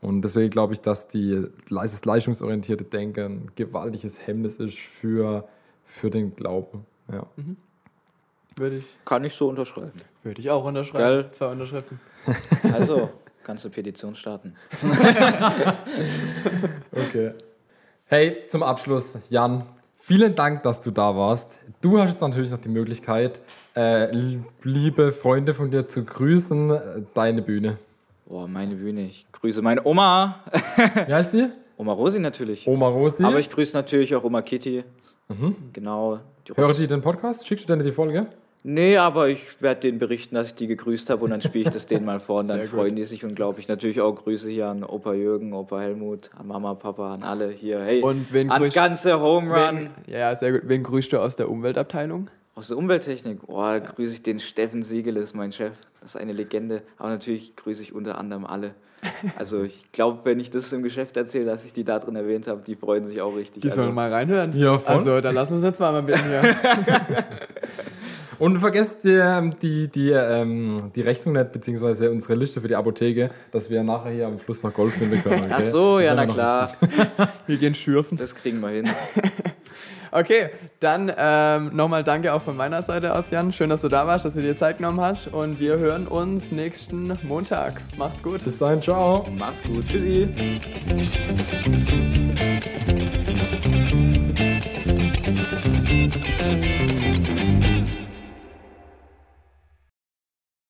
Und deswegen glaube ich, dass die, das leistungsorientierte Denken ein gewaltiges Hemmnis ist für, für den Glauben. Ja.
Würde ich,
Kann ich so unterschreiben.
würde ich auch unterschreiben.
Geil.
Zwei Unterschriften.
Also, kannst du Petition starten.
Okay. Hey, zum Abschluss, Jan, vielen Dank, dass du da warst. Du hast jetzt natürlich noch die Möglichkeit, äh, liebe Freunde von dir zu grüßen. Äh, Deine Bühne.
Boah, meine Bühne. Ich grüße meine Oma.
Wie heißt die?
Oma Rosi natürlich.
Oma Rosi.
Aber ich grüße natürlich auch Oma Kitty. Genau. Die
Höre
Ros-
die den Podcast? Schickst du denen die Folge?
Nee, aber ich werde denen berichten, dass ich die gegrüßt habe und dann spiele ich das denen mal vor und dann
Sehr gut.
freuen die sich unglaublich. Natürlich auch Grüße hier an Opa Jürgen, Opa Helmut, an Mama, Papa, an alle hier. Hey,
Und wen
ans
grüßt-
ganze Home Run
Wen, ja, sehr gut. Wen grüßt du aus der Umweltabteilung?
aus der Umwelttechnik. Oh, grüße ich den Steffen Siegel, ist mein Chef. Das ist eine Legende. Aber natürlich grüße ich unter anderem alle. Also ich glaube, wenn ich das im Geschäft erzähle, dass ich die da drin erwähnt habe, die freuen sich auch richtig.
Die
also,
sollen mal reinhören.
Ja, voll.
Also, dann lassen wir uns jetzt zweimal bitten hier.
Und vergesst ähm, die, die, ähm, die Rechnung nicht, beziehungsweise unsere Liste für die Apotheke, dass wir nachher hier am Fluss nach Golf finden können. Okay?
Ach so,
Das
ja, na klar.
wichtig.
Wir gehen schürfen.
Das kriegen wir hin.
Okay, dann ähm, nochmal danke auch von meiner Seite aus, Jan. Schön, dass du da warst, dass du dir Zeit genommen hast. Und wir hören uns nächsten Montag. Macht's gut.
Bis dahin, ciao.
Mach's gut. Tschüssi.